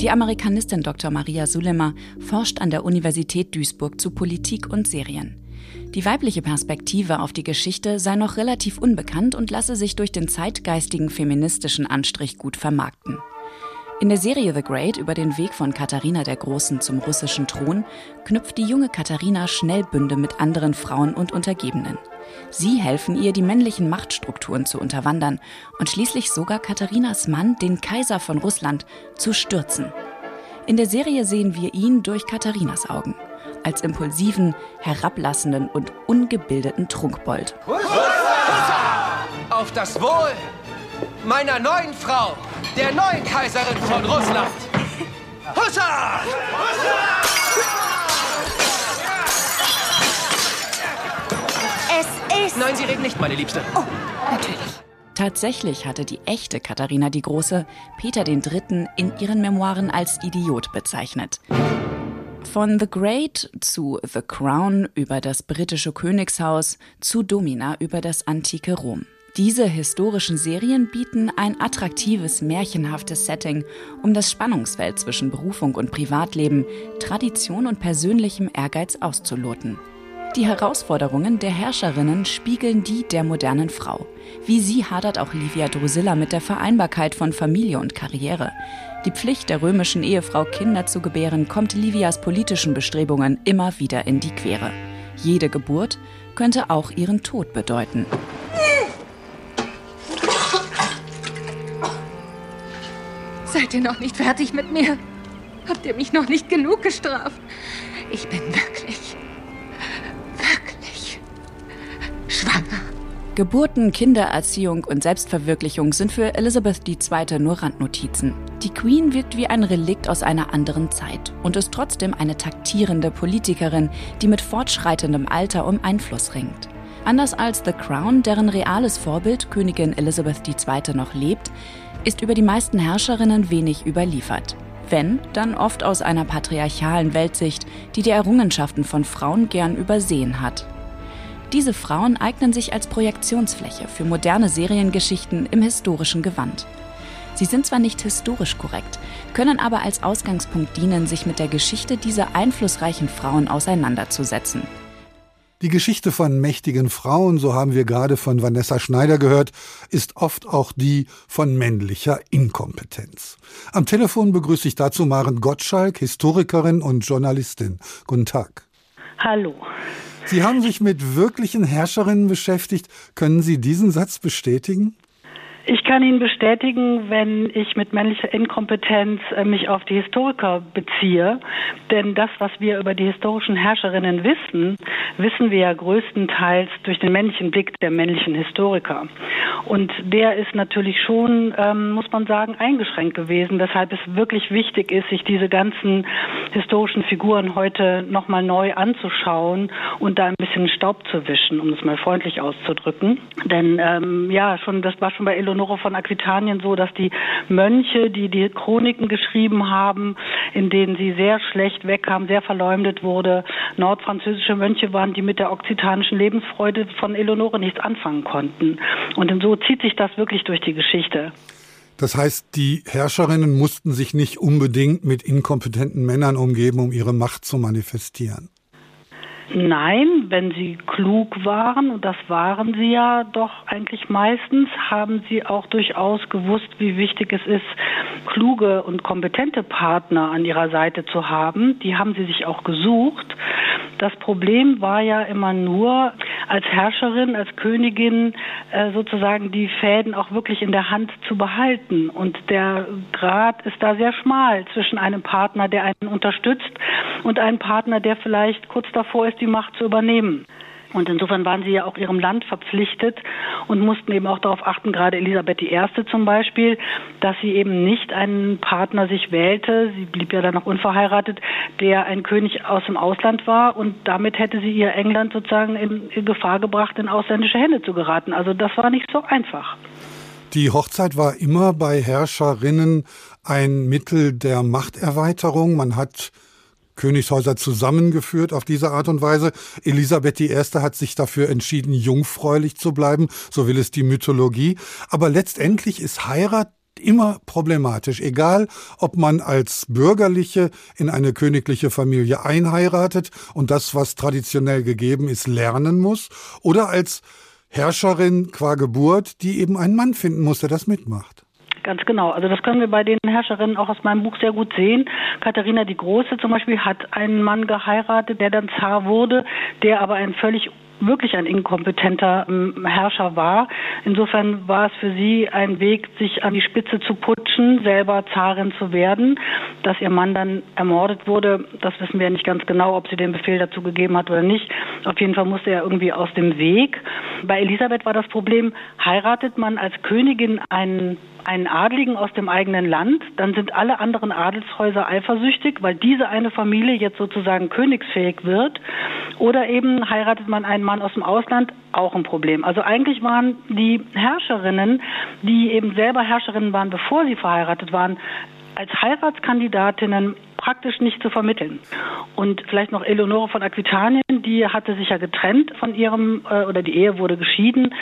S17: Die Amerikanistin Dr. Maria Sulema forscht an der Universität Duisburg zu Politik und Serien. Die weibliche Perspektive auf die Geschichte sei noch relativ unbekannt und lasse sich durch den zeitgeistigen feministischen Anstrich gut vermarkten. In der Serie The Great über den Weg von Katharina der Großen zum russischen Thron knüpft die junge Katharina schnell Bünde mit anderen Frauen und Untergebenen. Sie helfen ihr, die männlichen Machtstrukturen zu unterwandern und schließlich sogar Katharinas Mann, den Kaiser von Russland, zu stürzen. In der Serie sehen wir ihn durch Katharinas Augen, als impulsiven, herablassenden und ungebildeten Trunkbold.
S22: Auf das Wohl meiner neuen Frau, der neuen Kaiserin von Russland. Hussa!
S20: Es ist.
S22: Nein, Sie reden nicht, meine Liebste.
S20: Oh, natürlich.
S17: Tatsächlich hatte die echte Katharina die Große Peter III. in ihren Memoiren als Idiot bezeichnet. Von The Great zu The Crown über das britische Königshaus zu Domina über das antike Rom. Diese historischen Serien bieten ein attraktives, märchenhaftes Setting, um das Spannungsfeld zwischen Berufung und Privatleben, Tradition und persönlichem Ehrgeiz auszuloten. Die Herausforderungen der Herrscherinnen spiegeln die der modernen Frau. Wie sie hadert auch Livia Drusilla mit der Vereinbarkeit von Familie und Karriere. Die Pflicht der römischen Ehefrau, Kinder zu gebären, kommt Livias politischen Bestrebungen immer wieder in die Quere. Jede Geburt könnte auch ihren Tod bedeuten.
S20: Seid ihr noch nicht fertig mit mir? Habt ihr mich noch nicht genug gestraft? Ich bin wirklich, wirklich schwanger.
S17: Geburten, Kindererziehung und Selbstverwirklichung sind für Elizabeth II. nur Randnotizen. Die Queen wirkt wie ein Relikt aus einer anderen Zeit und ist trotzdem eine taktierende Politikerin, die mit fortschreitendem Alter um Einfluss ringt. Anders als The Crown, deren reales Vorbild Königin Elizabeth II. noch lebt, ist über die meisten Herrscherinnen wenig überliefert. Wenn, dann oft aus einer patriarchalen Weltsicht, die die Errungenschaften von Frauen gern übersehen hat. Diese Frauen eignen sich als Projektionsfläche für moderne Seriengeschichten im historischen Gewand. Sie sind zwar nicht historisch korrekt, können aber als Ausgangspunkt dienen, sich mit der Geschichte dieser einflussreichen Frauen auseinanderzusetzen.
S2: Die Geschichte von mächtigen Frauen, so haben wir gerade von Vanessa Schneider gehört, ist oft auch die von männlicher Inkompetenz. Am Telefon begrüße ich dazu Maren Gottschalk, Historikerin und Journalistin. Guten Tag.
S23: Hallo.
S2: Sie haben sich mit wirklichen Herrscherinnen beschäftigt. Können Sie diesen Satz bestätigen?
S23: Ich kann Ihnen bestätigen, wenn ich mit männlicher Inkompetenz äh, mich auf die Historiker beziehe. Denn das, was wir über die historischen Herrscherinnen wissen, wissen wir ja größtenteils durch den männlichen Blick der männlichen Historiker. Und der ist natürlich schon, ähm, muss man sagen, eingeschränkt gewesen, weshalb es wirklich wichtig ist, sich diese ganzen historischen Figuren heute nochmal neu anzuschauen und da ein bisschen Staub zu wischen, um es mal freundlich auszudrücken. Denn ähm, ja, schon das war schon bei Eleonore von Aquitanien so, dass die Mönche, die die Chroniken geschrieben haben, in denen sie sehr schlecht wegkam, sehr verleumdet wurde, nordfranzösische Mönche waren, die mit der okzitanischen Lebensfreude von Eleonore nichts anfangen konnten. Und so zieht sich das wirklich durch die Geschichte.
S2: Das heißt, die Herrscherinnen mussten sich nicht unbedingt mit inkompetenten Männern umgeben, um ihre Macht zu manifestieren.
S23: Nein, wenn sie klug waren, und das waren sie ja doch eigentlich meistens, haben sie auch durchaus gewusst, wie wichtig es ist, kluge und kompetente Partner an ihrer Seite zu haben. Die haben sie sich auch gesucht. Das Problem war ja immer nur, als Herrscherin, als Königin äh, sozusagen die Fäden auch wirklich in der Hand zu behalten. Und der Grad ist da sehr schmal zwischen einem Partner, der einen unterstützt, und einem Partner, der vielleicht kurz davor ist, die Macht zu übernehmen. Und insofern waren sie ja auch ihrem Land verpflichtet und mussten eben auch darauf achten, gerade Elisabeth I. zum Beispiel, dass sie eben nicht einen Partner sich wählte, sie blieb ja dann noch unverheiratet, der ein König aus dem Ausland war und damit hätte sie ihr England sozusagen in, in Gefahr gebracht, in ausländische Hände zu geraten. Also das war nicht so einfach.
S2: Die Hochzeit war immer bei Herrscherinnen ein Mittel der Machterweiterung. Man hat Königshäuser zusammengeführt auf diese Art und Weise. Elisabeth I. hat sich dafür entschieden, jungfräulich zu bleiben, so will es die Mythologie. Aber letztendlich ist Heirat immer problematisch, egal ob man als Bürgerliche in eine königliche Familie einheiratet und das, was traditionell gegeben ist, lernen muss, oder als Herrscherin qua Geburt, die eben einen Mann finden muss, der das mitmacht.
S23: Ganz genau. Also das können wir bei den Herrscherinnen auch aus meinem Buch sehr gut sehen. Katharina die Große zum Beispiel hat einen Mann geheiratet, der dann Zar wurde, der aber ein völlig wirklich ein inkompetenter ähm, Herrscher war. Insofern war es für sie ein Weg, sich an die Spitze zu putschen, selber Zarin zu werden. Dass ihr Mann dann ermordet wurde, das wissen wir nicht ganz genau, ob sie den Befehl dazu gegeben hat oder nicht. Auf jeden Fall musste er irgendwie aus dem Weg. Bei Elisabeth war das Problem, heiratet man als Königin einen einen Adligen aus dem eigenen Land, dann sind alle anderen Adelshäuser eifersüchtig, weil diese eine Familie jetzt sozusagen königsfähig wird. Oder eben heiratet man einen Mann aus dem Ausland, auch ein Problem. Also eigentlich waren die Herrscherinnen, die eben selber Herrscherinnen waren, bevor sie verheiratet waren, als Heiratskandidatinnen praktisch nicht zu vermitteln. Und vielleicht noch Eleonore von Aquitanien, die hatte sich ja getrennt von ihrem, äh, oder die Ehe wurde geschieden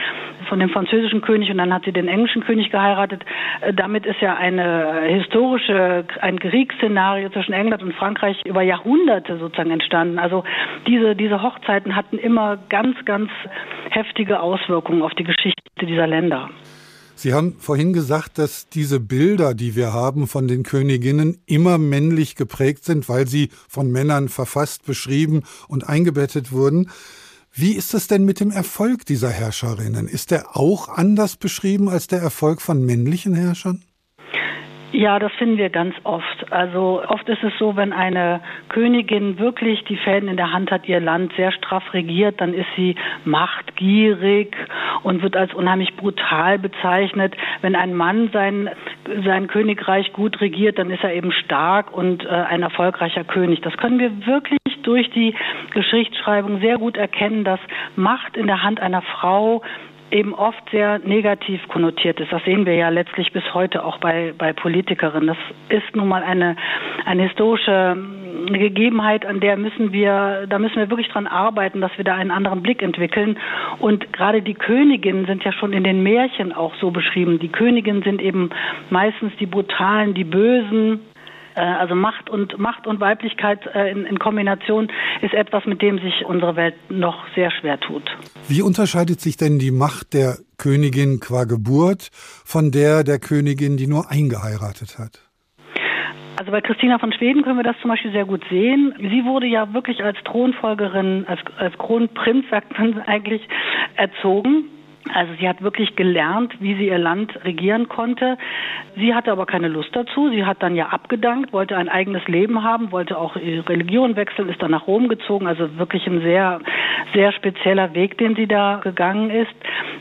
S23: von dem französischen König und dann hat sie den englischen König geheiratet. Äh, damit ist ja eine historische, ein Kriegsszenario zwischen England und Frankreich über Jahrhunderte sozusagen entstanden. Also diese, diese Hochzeiten hatten immer ganz, ganz heftige Auswirkungen auf die Geschichte dieser Länder.
S2: Sie haben vorhin gesagt, dass diese Bilder, die wir haben von den Königinnen, immer männlich geprägt sind, weil sie von Männern verfasst, beschrieben und eingebettet wurden. Wie ist es denn mit dem Erfolg dieser Herrscherinnen? Ist der auch anders beschrieben als der Erfolg von männlichen Herrschern?
S23: Ja, das finden wir ganz oft. Also oft ist es so, wenn eine Königin wirklich die Fäden in der Hand hat, ihr Land sehr straff regiert, dann ist sie machtgierig und wird als unheimlich brutal bezeichnet. Wenn ein Mann sein, sein Königreich gut regiert, dann ist er eben stark und äh, ein erfolgreicher König. Das können wir wirklich durch die Geschichtsschreibung sehr gut erkennen, dass Macht in der Hand einer Frau eben oft sehr negativ konnotiert ist. Das sehen wir ja letztlich bis heute auch bei, bei Politikerinnen. Das ist nun mal eine, eine historische eine Gegebenheit, an der müssen wir, da müssen wir wirklich dran arbeiten, dass wir da einen anderen Blick entwickeln. Und gerade die Königinnen sind ja schon in den Märchen auch so beschrieben. Die Königinnen sind eben meistens die brutalen, die bösen, also Macht und Macht und Weiblichkeit äh, in, in Kombination ist etwas, mit dem sich unsere Welt noch sehr schwer tut.
S2: Wie unterscheidet sich denn die Macht der Königin qua Geburt von der der Königin, die nur eingeheiratet hat?
S23: Also bei Christina von Schweden können wir das zum Beispiel sehr gut sehen. Sie wurde ja wirklich als Thronfolgerin, als, als Kronprinz, sagt man eigentlich, erzogen. Also sie hat wirklich gelernt, wie sie ihr Land regieren konnte. Sie hatte aber keine Lust dazu. Sie hat dann ja abgedankt, wollte ein eigenes Leben haben, wollte auch ihre Religion wechseln, ist dann nach Rom gezogen. Also wirklich ein sehr, sehr spezieller Weg, den sie da gegangen ist.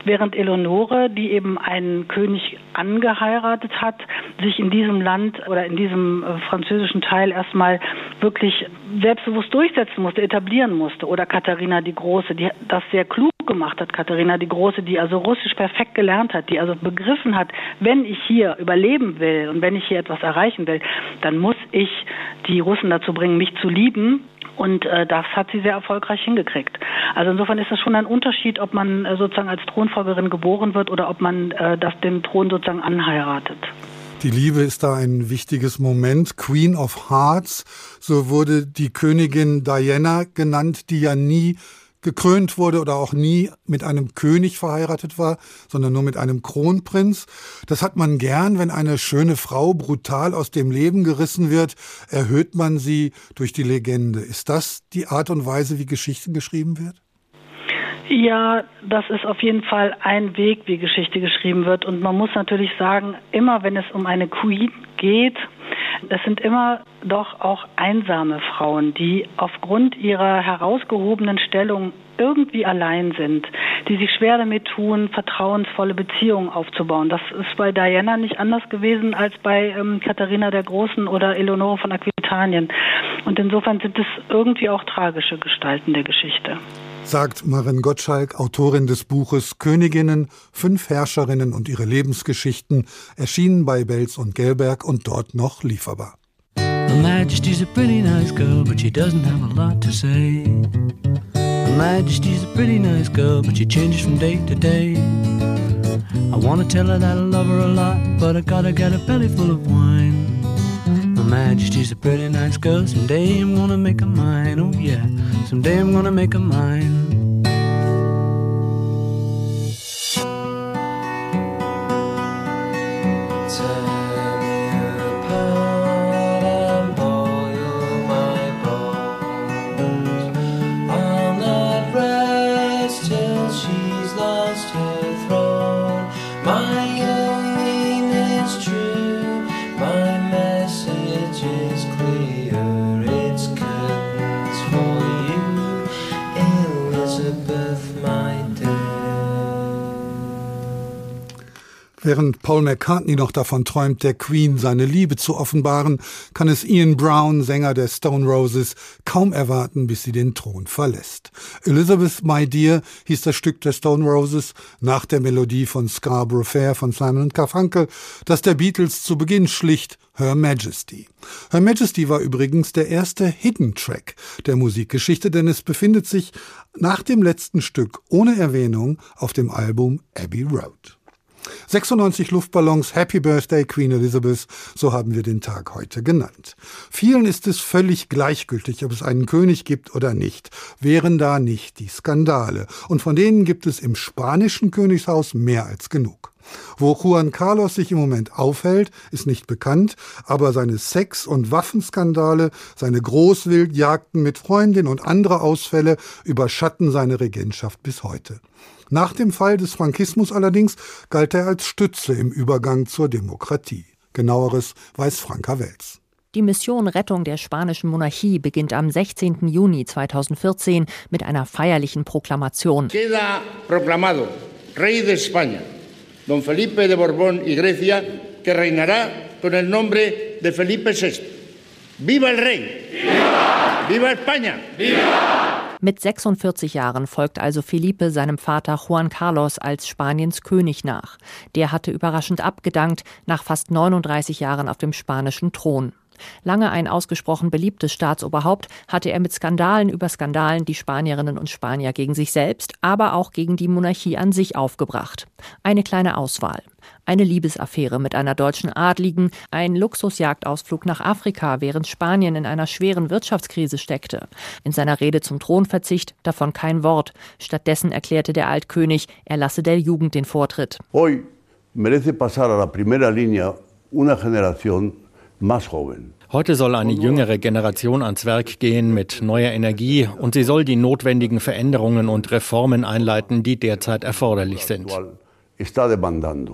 S23: Während Eleonore, die eben einen König angeheiratet hat, sich in diesem Land oder in diesem äh, französischen Teil erstmal wirklich selbstbewusst durchsetzen musste, etablieren musste. Oder Katharina die Große, die das sehr klug gemacht hat, Katharina die Große, die also Russisch perfekt gelernt hat, die also begriffen hat, wenn ich hier überleben will und wenn ich hier etwas erreichen will, dann muss ich die Russen dazu bringen, mich zu lieben. Und äh, das hat sie sehr erfolgreich hingekriegt. Also insofern ist es schon ein Unterschied, ob man äh, sozusagen als Thronfolgerin geboren wird oder ob man äh, das den Thron sozusagen anheiratet.
S2: Die Liebe ist da ein wichtiges Moment. Queen of Hearts, so wurde die Königin Diana genannt, die ja nie gekrönt wurde oder auch nie mit einem König verheiratet war, sondern nur mit einem Kronprinz. Das hat man gern, wenn eine schöne Frau brutal aus dem Leben gerissen wird, erhöht man sie durch die Legende. Ist das die Art und Weise, wie Geschichte geschrieben wird?
S23: Ja, das ist auf jeden Fall ein Weg, wie Geschichte geschrieben wird. Und man muss natürlich sagen, immer wenn es um eine Queen geht, es sind immer doch auch einsame Frauen, die aufgrund ihrer herausgehobenen Stellung irgendwie allein sind, die sich schwer damit tun, vertrauensvolle Beziehungen aufzubauen. Das ist bei Diana nicht anders gewesen als bei ähm, Katharina der Großen oder Eleonore von Aquitanien. Und insofern sind es irgendwie auch tragische Gestalten der Geschichte
S2: sagt Marin Gottschalk, Autorin des Buches Königinnen, fünf Herrscherinnen und ihre Lebensgeschichten, erschienen bei Belz und Gelberg und dort noch lieferbar. Her Majesty's a pretty nice girl, but she doesn't have a lot to say. Her Majesty's a pretty nice girl, but she changes from day to day. I wanna tell her that I love her a lot, but I gotta get a belly full of wine. Her Majesty's a pretty nice girl. Someday I'm gonna make her mine. Oh yeah, someday I'm gonna make her mine. Während Paul McCartney noch davon träumt, der Queen seine Liebe zu offenbaren, kann es Ian Brown, Sänger der Stone Roses, kaum erwarten, bis sie den Thron verlässt. Elizabeth, My Dear hieß das Stück der Stone Roses nach der Melodie von Scarborough Fair von Simon Garfunkel, das der Beatles zu Beginn schlicht Her Majesty. Her Majesty war übrigens der erste Hidden Track der Musikgeschichte, denn es befindet sich nach dem letzten Stück ohne Erwähnung auf dem Album Abbey Road. 96 Luftballons, Happy Birthday Queen Elizabeth, so haben wir den Tag heute genannt. Vielen ist es völlig gleichgültig, ob es einen König gibt oder nicht, wären da nicht die Skandale. Und von denen gibt es im spanischen Königshaus mehr als genug. Wo Juan Carlos sich im Moment aufhält, ist nicht bekannt, aber seine Sex- und Waffenskandale, seine Großwildjagden mit Freundin und andere Ausfälle überschatten seine Regentschaft bis heute. Nach dem Fall des Frankismus allerdings galt er als Stütze im Übergang zur Demokratie. Genaueres weiß Franka Welz.
S24: Die Mission Rettung der spanischen Monarchie beginnt am 16. Juni 2014 mit einer feierlichen Proklamation.
S25: Queda proclamado Rey de España, Don Felipe de Borbón y Grecia, que reinará con el nombre de Felipe VI. ¡Viva el Rey! ¡Viva! ¡Viva España! ¡Viva!
S24: Mit 46 Jahren folgt also Felipe seinem Vater Juan Carlos als Spaniens König nach. Der hatte überraschend abgedankt nach fast 39 Jahren auf dem spanischen Thron. Lange ein ausgesprochen beliebtes Staatsoberhaupt, hatte er mit Skandalen über Skandalen die Spanierinnen und Spanier gegen sich selbst, aber auch gegen die Monarchie an sich aufgebracht. Eine kleine Auswahl eine Liebesaffäre mit einer deutschen Adligen, ein Luxusjagdausflug nach Afrika, während Spanien in einer schweren Wirtschaftskrise steckte. In seiner Rede zum Thronverzicht davon kein Wort. Stattdessen erklärte der Altkönig, er lasse der Jugend den Vortritt.
S26: Hoy merece pasar a la primera línea una generación.
S27: Heute soll eine jüngere Generation ans Werk gehen mit neuer Energie und sie soll die notwendigen Veränderungen und Reformen einleiten, die derzeit erforderlich sind.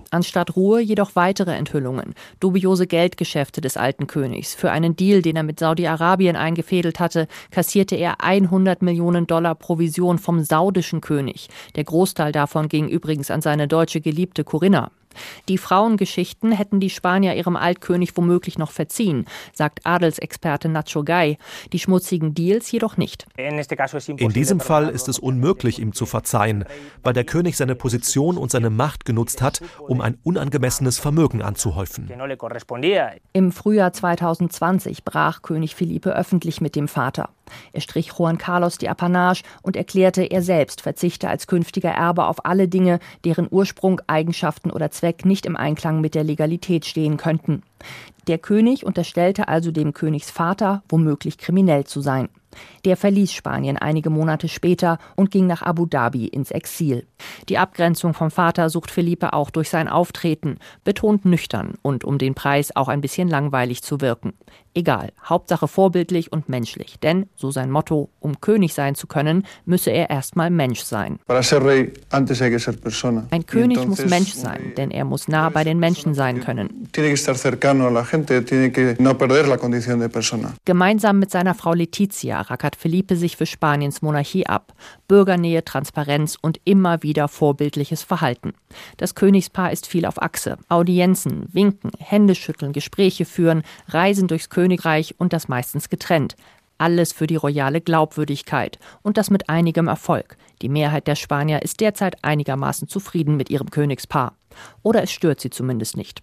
S24: Anstatt Ruhe jedoch weitere Enthüllungen, dubiose Geldgeschäfte des alten Königs. Für einen Deal, den er mit Saudi-Arabien eingefädelt hatte, kassierte er 100 Millionen Dollar Provision vom saudischen König. Der Großteil davon ging übrigens an seine deutsche Geliebte Corinna. Die Frauengeschichten hätten die Spanier ihrem Altkönig womöglich noch verziehen, sagt Adelsexperte Nacho Gay. Die schmutzigen Deals jedoch nicht.
S28: In diesem Fall ist es unmöglich, ihm zu verzeihen, weil der König seine Position und seine Macht genutzt hat, um ein unangemessenes Vermögen anzuhäufen.
S24: Im Frühjahr 2020 brach König Philippe öffentlich mit dem Vater. Er strich Juan Carlos die Apanage und erklärte, er selbst verzichte als künftiger Erbe auf alle Dinge, deren Ursprung, Eigenschaften oder Zweck nicht im Einklang mit der Legalität stehen könnten. Der König unterstellte also dem Königsvater, womöglich kriminell zu sein. Der verließ Spanien einige Monate später und ging nach Abu Dhabi ins Exil. Die Abgrenzung vom Vater sucht Felipe auch durch sein Auftreten, betont nüchtern und um den Preis auch ein bisschen langweilig zu wirken. Egal, Hauptsache vorbildlich und menschlich, denn, so sein Motto, um König sein zu können, müsse er erstmal Mensch sein. Ein König muss Mensch sein, denn er muss nah bei den Menschen sein können. Gemeinsam mit seiner Frau Letizia rackert Felipe sich für Spaniens Monarchie ab. Bürgernähe, Transparenz und immer wieder vorbildliches Verhalten. Das Königspaar ist viel auf Achse. Audienzen, Winken, Händeschütteln, Gespräche führen, Reisen durchs Königreich und das meistens getrennt. Alles für die royale Glaubwürdigkeit und das mit einigem Erfolg. Die Mehrheit der Spanier ist derzeit einigermaßen zufrieden mit ihrem Königspaar. Oder es stört sie zumindest nicht.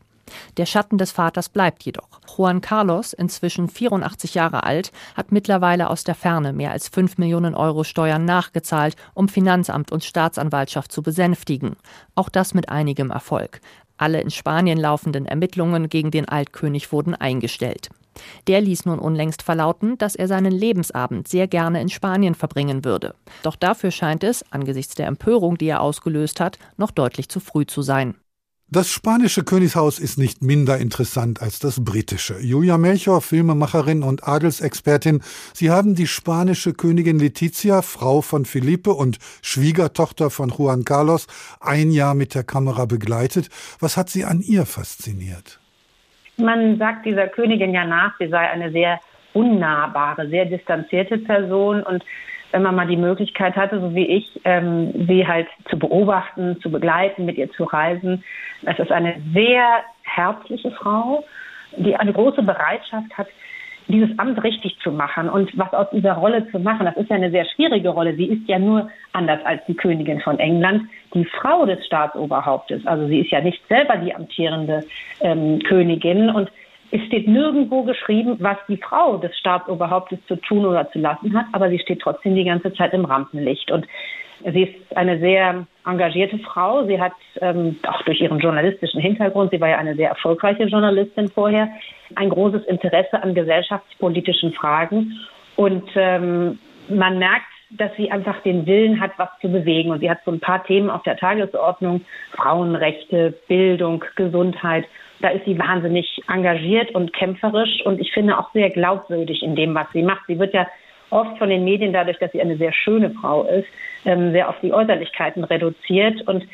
S24: Der Schatten des Vaters bleibt jedoch. Juan Carlos, inzwischen 84 Jahre alt, hat mittlerweile aus der Ferne mehr als 5 Millionen Euro Steuern nachgezahlt, um Finanzamt und Staatsanwaltschaft zu besänftigen. Auch das mit einigem Erfolg. Alle in Spanien laufenden Ermittlungen gegen den Altkönig wurden eingestellt. Der ließ nun unlängst verlauten, dass er seinen Lebensabend sehr gerne in Spanien verbringen würde. Doch dafür scheint es, angesichts der Empörung, die er ausgelöst hat, noch deutlich zu früh zu sein.
S2: Das spanische Königshaus ist nicht minder interessant als das britische. Julia Melchior, Filmemacherin und Adelsexpertin, Sie haben die spanische Königin Letizia, Frau von Felipe und Schwiegertochter von Juan Carlos, ein Jahr mit der Kamera begleitet. Was hat Sie an ihr fasziniert?
S7: Man sagt dieser Königin ja nach, sie sei eine sehr unnahbare, sehr distanzierte Person und wenn man mal die Möglichkeit hatte, so wie ich, ähm, sie halt zu beobachten, zu begleiten, mit ihr zu reisen. Es ist eine sehr herzliche Frau, die eine große Bereitschaft hat, dieses Amt richtig zu machen und was aus dieser Rolle zu machen. Das ist ja eine sehr schwierige Rolle. Sie ist ja nur anders als die Königin von England, die Frau des Staatsoberhauptes. Also sie ist ja nicht selber die amtierende ähm, Königin und es steht nirgendwo geschrieben, was die Frau des Staatsoberhauptes zu tun oder zu lassen hat, aber sie steht trotzdem die ganze Zeit im Rampenlicht. Und sie ist eine sehr engagierte Frau. Sie hat ähm, auch durch ihren journalistischen Hintergrund, sie war ja eine sehr erfolgreiche Journalistin vorher, ein großes Interesse an gesellschaftspolitischen Fragen. Und ähm, man merkt, dass sie einfach den Willen hat, was zu bewegen. Und sie hat so ein paar Themen auf der Tagesordnung, Frauenrechte, Bildung, Gesundheit. Da ist sie wahnsinnig engagiert und kämpferisch und ich finde auch sehr glaubwürdig in dem, was sie macht. Sie wird ja oft von den Medien dadurch, dass sie eine sehr schöne Frau ist, ähm, sehr auf die Äußerlichkeiten reduziert und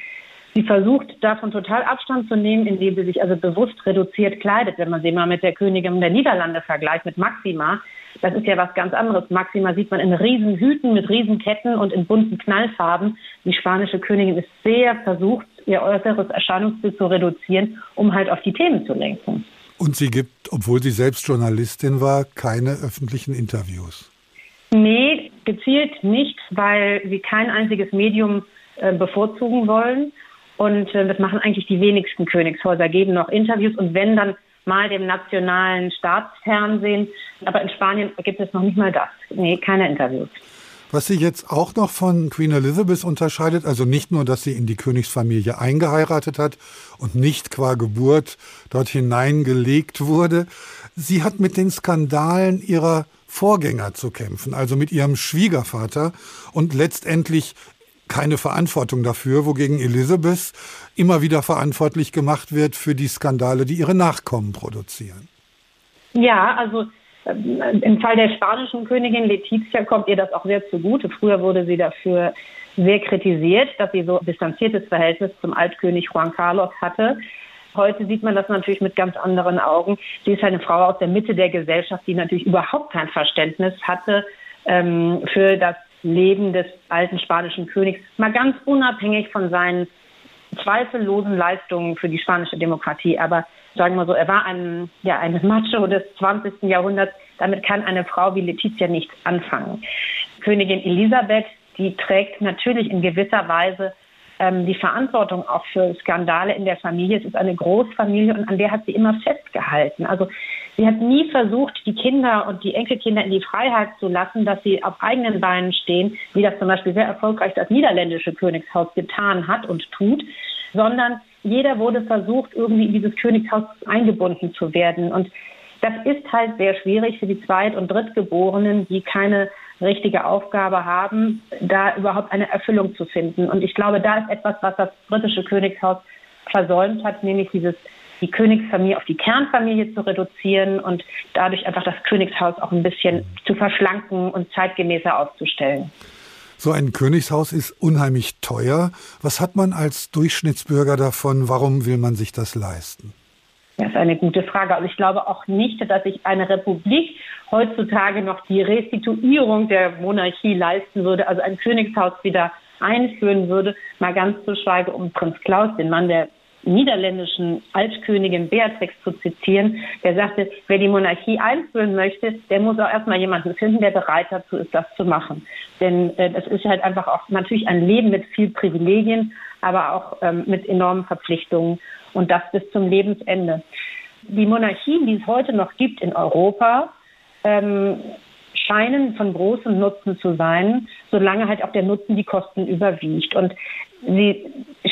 S7: Sie versucht davon total Abstand zu nehmen, indem sie sich also bewusst reduziert kleidet. Wenn man sie mal mit der Königin der Niederlande vergleicht, mit Maxima, das ist ja was ganz anderes. Maxima sieht man in riesen Hüten mit riesen Ketten und in bunten Knallfarben. Die spanische Königin ist sehr versucht, ihr äußeres Erscheinungsbild zu reduzieren, um halt auf die Themen zu lenken.
S2: Und sie gibt, obwohl sie selbst Journalistin war, keine öffentlichen Interviews.
S7: Nee, gezielt nicht, weil sie kein einziges Medium äh, bevorzugen wollen. Und äh, das machen eigentlich die wenigsten Königshäuser, geben noch Interviews und wenn dann mal dem nationalen Staatsfernsehen. Aber in Spanien gibt es noch nicht mal das. Nee, keine Interviews.
S2: Was sie jetzt auch noch von Queen Elizabeth unterscheidet, also nicht nur, dass sie in die Königsfamilie eingeheiratet hat und nicht qua Geburt dort hineingelegt wurde, sie hat mit den Skandalen ihrer Vorgänger zu kämpfen, also mit ihrem Schwiegervater und letztendlich keine Verantwortung dafür, wogegen Elizabeth immer wieder verantwortlich gemacht wird für die Skandale, die ihre Nachkommen produzieren.
S7: Ja, also im Fall der spanischen Königin Letizia kommt ihr das auch sehr zugute. Früher wurde sie dafür sehr kritisiert, dass sie so ein distanziertes Verhältnis zum Altkönig Juan Carlos hatte. Heute sieht man das natürlich mit ganz anderen Augen. Sie ist eine Frau aus der Mitte der Gesellschaft, die natürlich überhaupt kein Verständnis hatte ähm, für das Leben des alten spanischen Königs, mal ganz unabhängig von seinen zweifellosen Leistungen für die spanische Demokratie. Aber sagen wir so, er war ein, ja, ein Macho des 20. Jahrhunderts. Damit kann eine Frau wie Letizia nichts anfangen. Königin Elisabeth, die trägt natürlich in gewisser Weise ähm, die Verantwortung auch für Skandale in der Familie. Es ist eine Großfamilie und an der hat sie immer festgehalten. Also sie hat nie versucht, die Kinder und die Enkelkinder in die Freiheit zu lassen, dass sie auf eigenen Beinen stehen, wie das zum Beispiel sehr erfolgreich das niederländische Königshaus getan hat und tut, sondern jeder wurde versucht, irgendwie in dieses Königshaus eingebunden zu werden. Und das ist halt sehr schwierig für die Zweit- und Drittgeborenen, die keine richtige Aufgabe haben, da überhaupt eine Erfüllung zu finden. Und ich glaube, da ist etwas, was das britische Königshaus versäumt hat, nämlich dieses die Königsfamilie auf die Kernfamilie zu reduzieren und dadurch einfach das Königshaus auch ein bisschen zu verschlanken und zeitgemäßer aufzustellen.
S2: So ein Königshaus ist unheimlich teuer. Was hat man als Durchschnittsbürger davon? Warum will man sich das leisten?
S7: Das ist eine gute Frage. Also ich glaube auch nicht, dass sich eine Republik heutzutage noch die Restituierung der Monarchie leisten würde, also ein Königshaus wieder einführen würde, mal ganz zu schweigen um Prinz Klaus, den Mann der niederländischen Altkönigin Beatrix zu zitieren, der sagte, wer die Monarchie einführen möchte, der muss auch erstmal jemanden finden, der bereit dazu ist, das zu machen. Denn äh, das ist halt einfach auch natürlich ein Leben mit viel Privilegien, aber auch ähm, mit enormen Verpflichtungen und das bis zum Lebensende. Die Monarchien, die es heute noch gibt in Europa, ähm, scheinen von großem Nutzen zu sein, solange halt auch der Nutzen die Kosten überwiegt. Und sie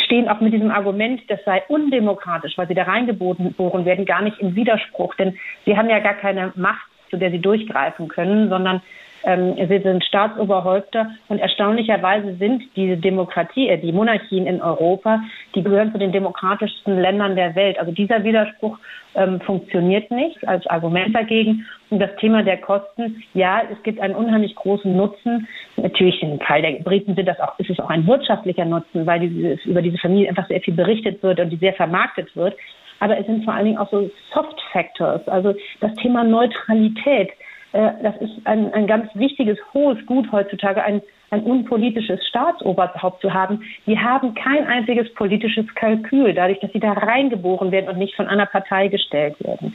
S7: stehen auch mit diesem Argument, das sei undemokratisch, weil sie da reingeboren werden, gar nicht im Widerspruch. Denn sie haben ja gar keine Macht, zu der sie durchgreifen können, sondern ähm, sie sind Staatsoberhäupter und erstaunlicherweise sind diese Demokratie, äh, die Monarchien in Europa, die gehören zu den demokratischsten Ländern der Welt. Also dieser Widerspruch ähm, funktioniert nicht als Argument dagegen. Und das Thema der Kosten, ja, es gibt einen unheimlich großen Nutzen. Natürlich im Fall der Briten sind das auch, ist es auch ein wirtschaftlicher Nutzen, weil dieses, über diese Familie einfach sehr viel berichtet wird und die sehr vermarktet wird. Aber es sind vor allen Dingen auch so Soft Factors, also das Thema Neutralität äh, das ist ein, ein ganz wichtiges, hohes Gut heutzutage, ein, ein unpolitisches Staatsoberhaupt zu haben. Die haben kein einziges politisches Kalkül, dadurch, dass sie da reingeboren werden und nicht von einer Partei gestellt werden.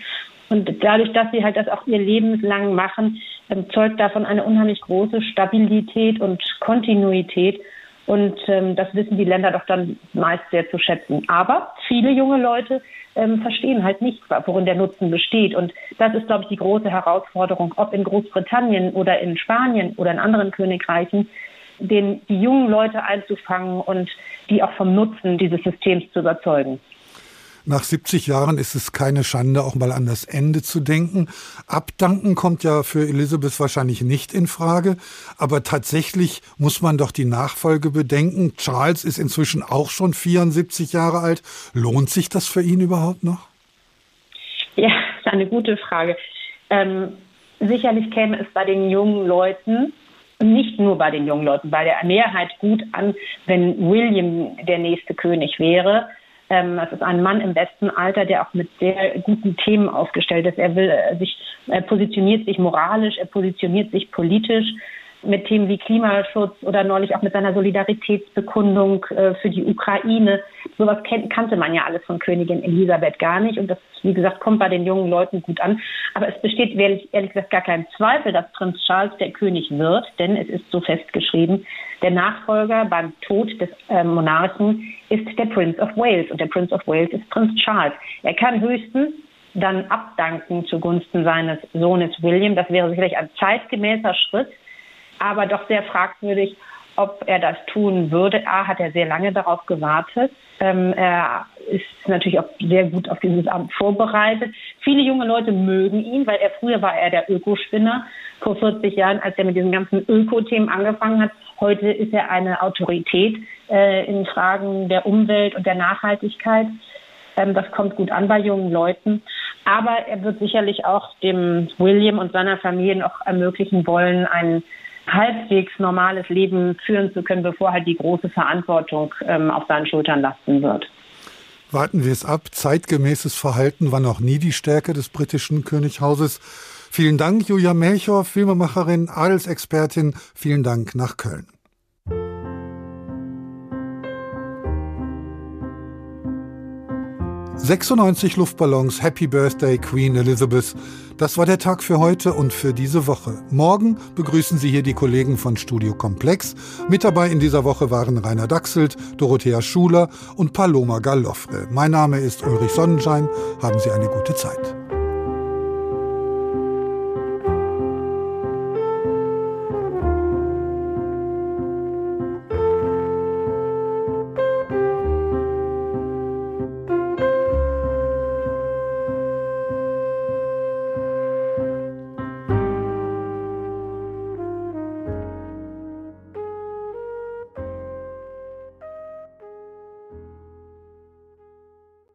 S7: Und dadurch, dass sie halt das auch ihr lebenslang machen, ähm, zeugt davon eine unheimlich große Stabilität und Kontinuität. Und ähm, das wissen die Länder doch dann meist sehr zu schätzen. Aber viele junge Leute ähm, verstehen halt nicht, worin der Nutzen besteht. Und das ist, glaube ich, die große Herausforderung, ob in Großbritannien oder in Spanien oder in anderen Königreichen, den, die jungen Leute einzufangen und die auch vom Nutzen dieses Systems zu überzeugen.
S2: Nach 70 Jahren ist es keine Schande, auch mal an das Ende zu denken. Abdanken kommt ja für Elisabeth wahrscheinlich nicht in Frage. Aber tatsächlich muss man doch die Nachfolge bedenken. Charles ist inzwischen auch schon 74 Jahre alt. Lohnt sich das für ihn überhaupt noch?
S7: Ja, ist eine gute Frage. Ähm, sicherlich käme es bei den jungen Leuten nicht nur bei den jungen Leuten, bei der Mehrheit gut an, wenn William der nächste König wäre. Ähm, es ist ein Mann im besten Alter, der auch mit sehr guten Themen aufgestellt ist. Er will äh, sich, er positioniert sich moralisch, er positioniert sich politisch mit Themen wie Klimaschutz oder neulich auch mit seiner Solidaritätsbekundung äh, für die Ukraine. Sowas kannte man ja alles von Königin Elisabeth gar nicht und das, wie gesagt, kommt bei den jungen Leuten gut an. Aber es besteht ehrlich, ehrlich gesagt gar kein Zweifel, dass Prinz Charles der König wird, denn es ist so festgeschrieben, der Nachfolger beim Tod des äh, Monarchen ist der Prince of Wales und der Prince of Wales ist Prinz Charles. Er kann höchstens dann abdanken zugunsten seines Sohnes William. Das wäre sicherlich ein zeitgemäßer Schritt aber doch sehr fragwürdig, ob er das tun würde. A, hat er sehr lange darauf gewartet. Ähm, er ist natürlich auch sehr gut auf dieses Amt vorbereitet. Viele junge Leute mögen ihn, weil er früher war er der Ökospinner vor 40 Jahren, als er mit diesen ganzen Öko-Themen angefangen hat. Heute ist er eine Autorität äh, in Fragen der Umwelt und der Nachhaltigkeit. Ähm, das kommt gut an bei jungen Leuten. Aber er wird sicherlich auch dem William und seiner Familie noch ermöglichen wollen, einen halbwegs normales Leben führen zu können, bevor halt die große Verantwortung ähm, auf seinen Schultern lasten wird.
S2: Warten wir es ab. Zeitgemäßes Verhalten war noch nie die Stärke des britischen Königshauses. Vielen Dank, Julia Melchor, Filmemacherin, Adelsexpertin. Vielen Dank nach Köln. 96 Luftballons, Happy Birthday Queen Elizabeth. Das war der Tag für heute und für diese Woche. Morgen begrüßen Sie hier die Kollegen von Studio Komplex. Mit dabei in dieser Woche waren Rainer Dachselt, Dorothea Schuler und Paloma Gallofre. Mein Name ist Ulrich Sonnenschein. Haben Sie eine gute Zeit.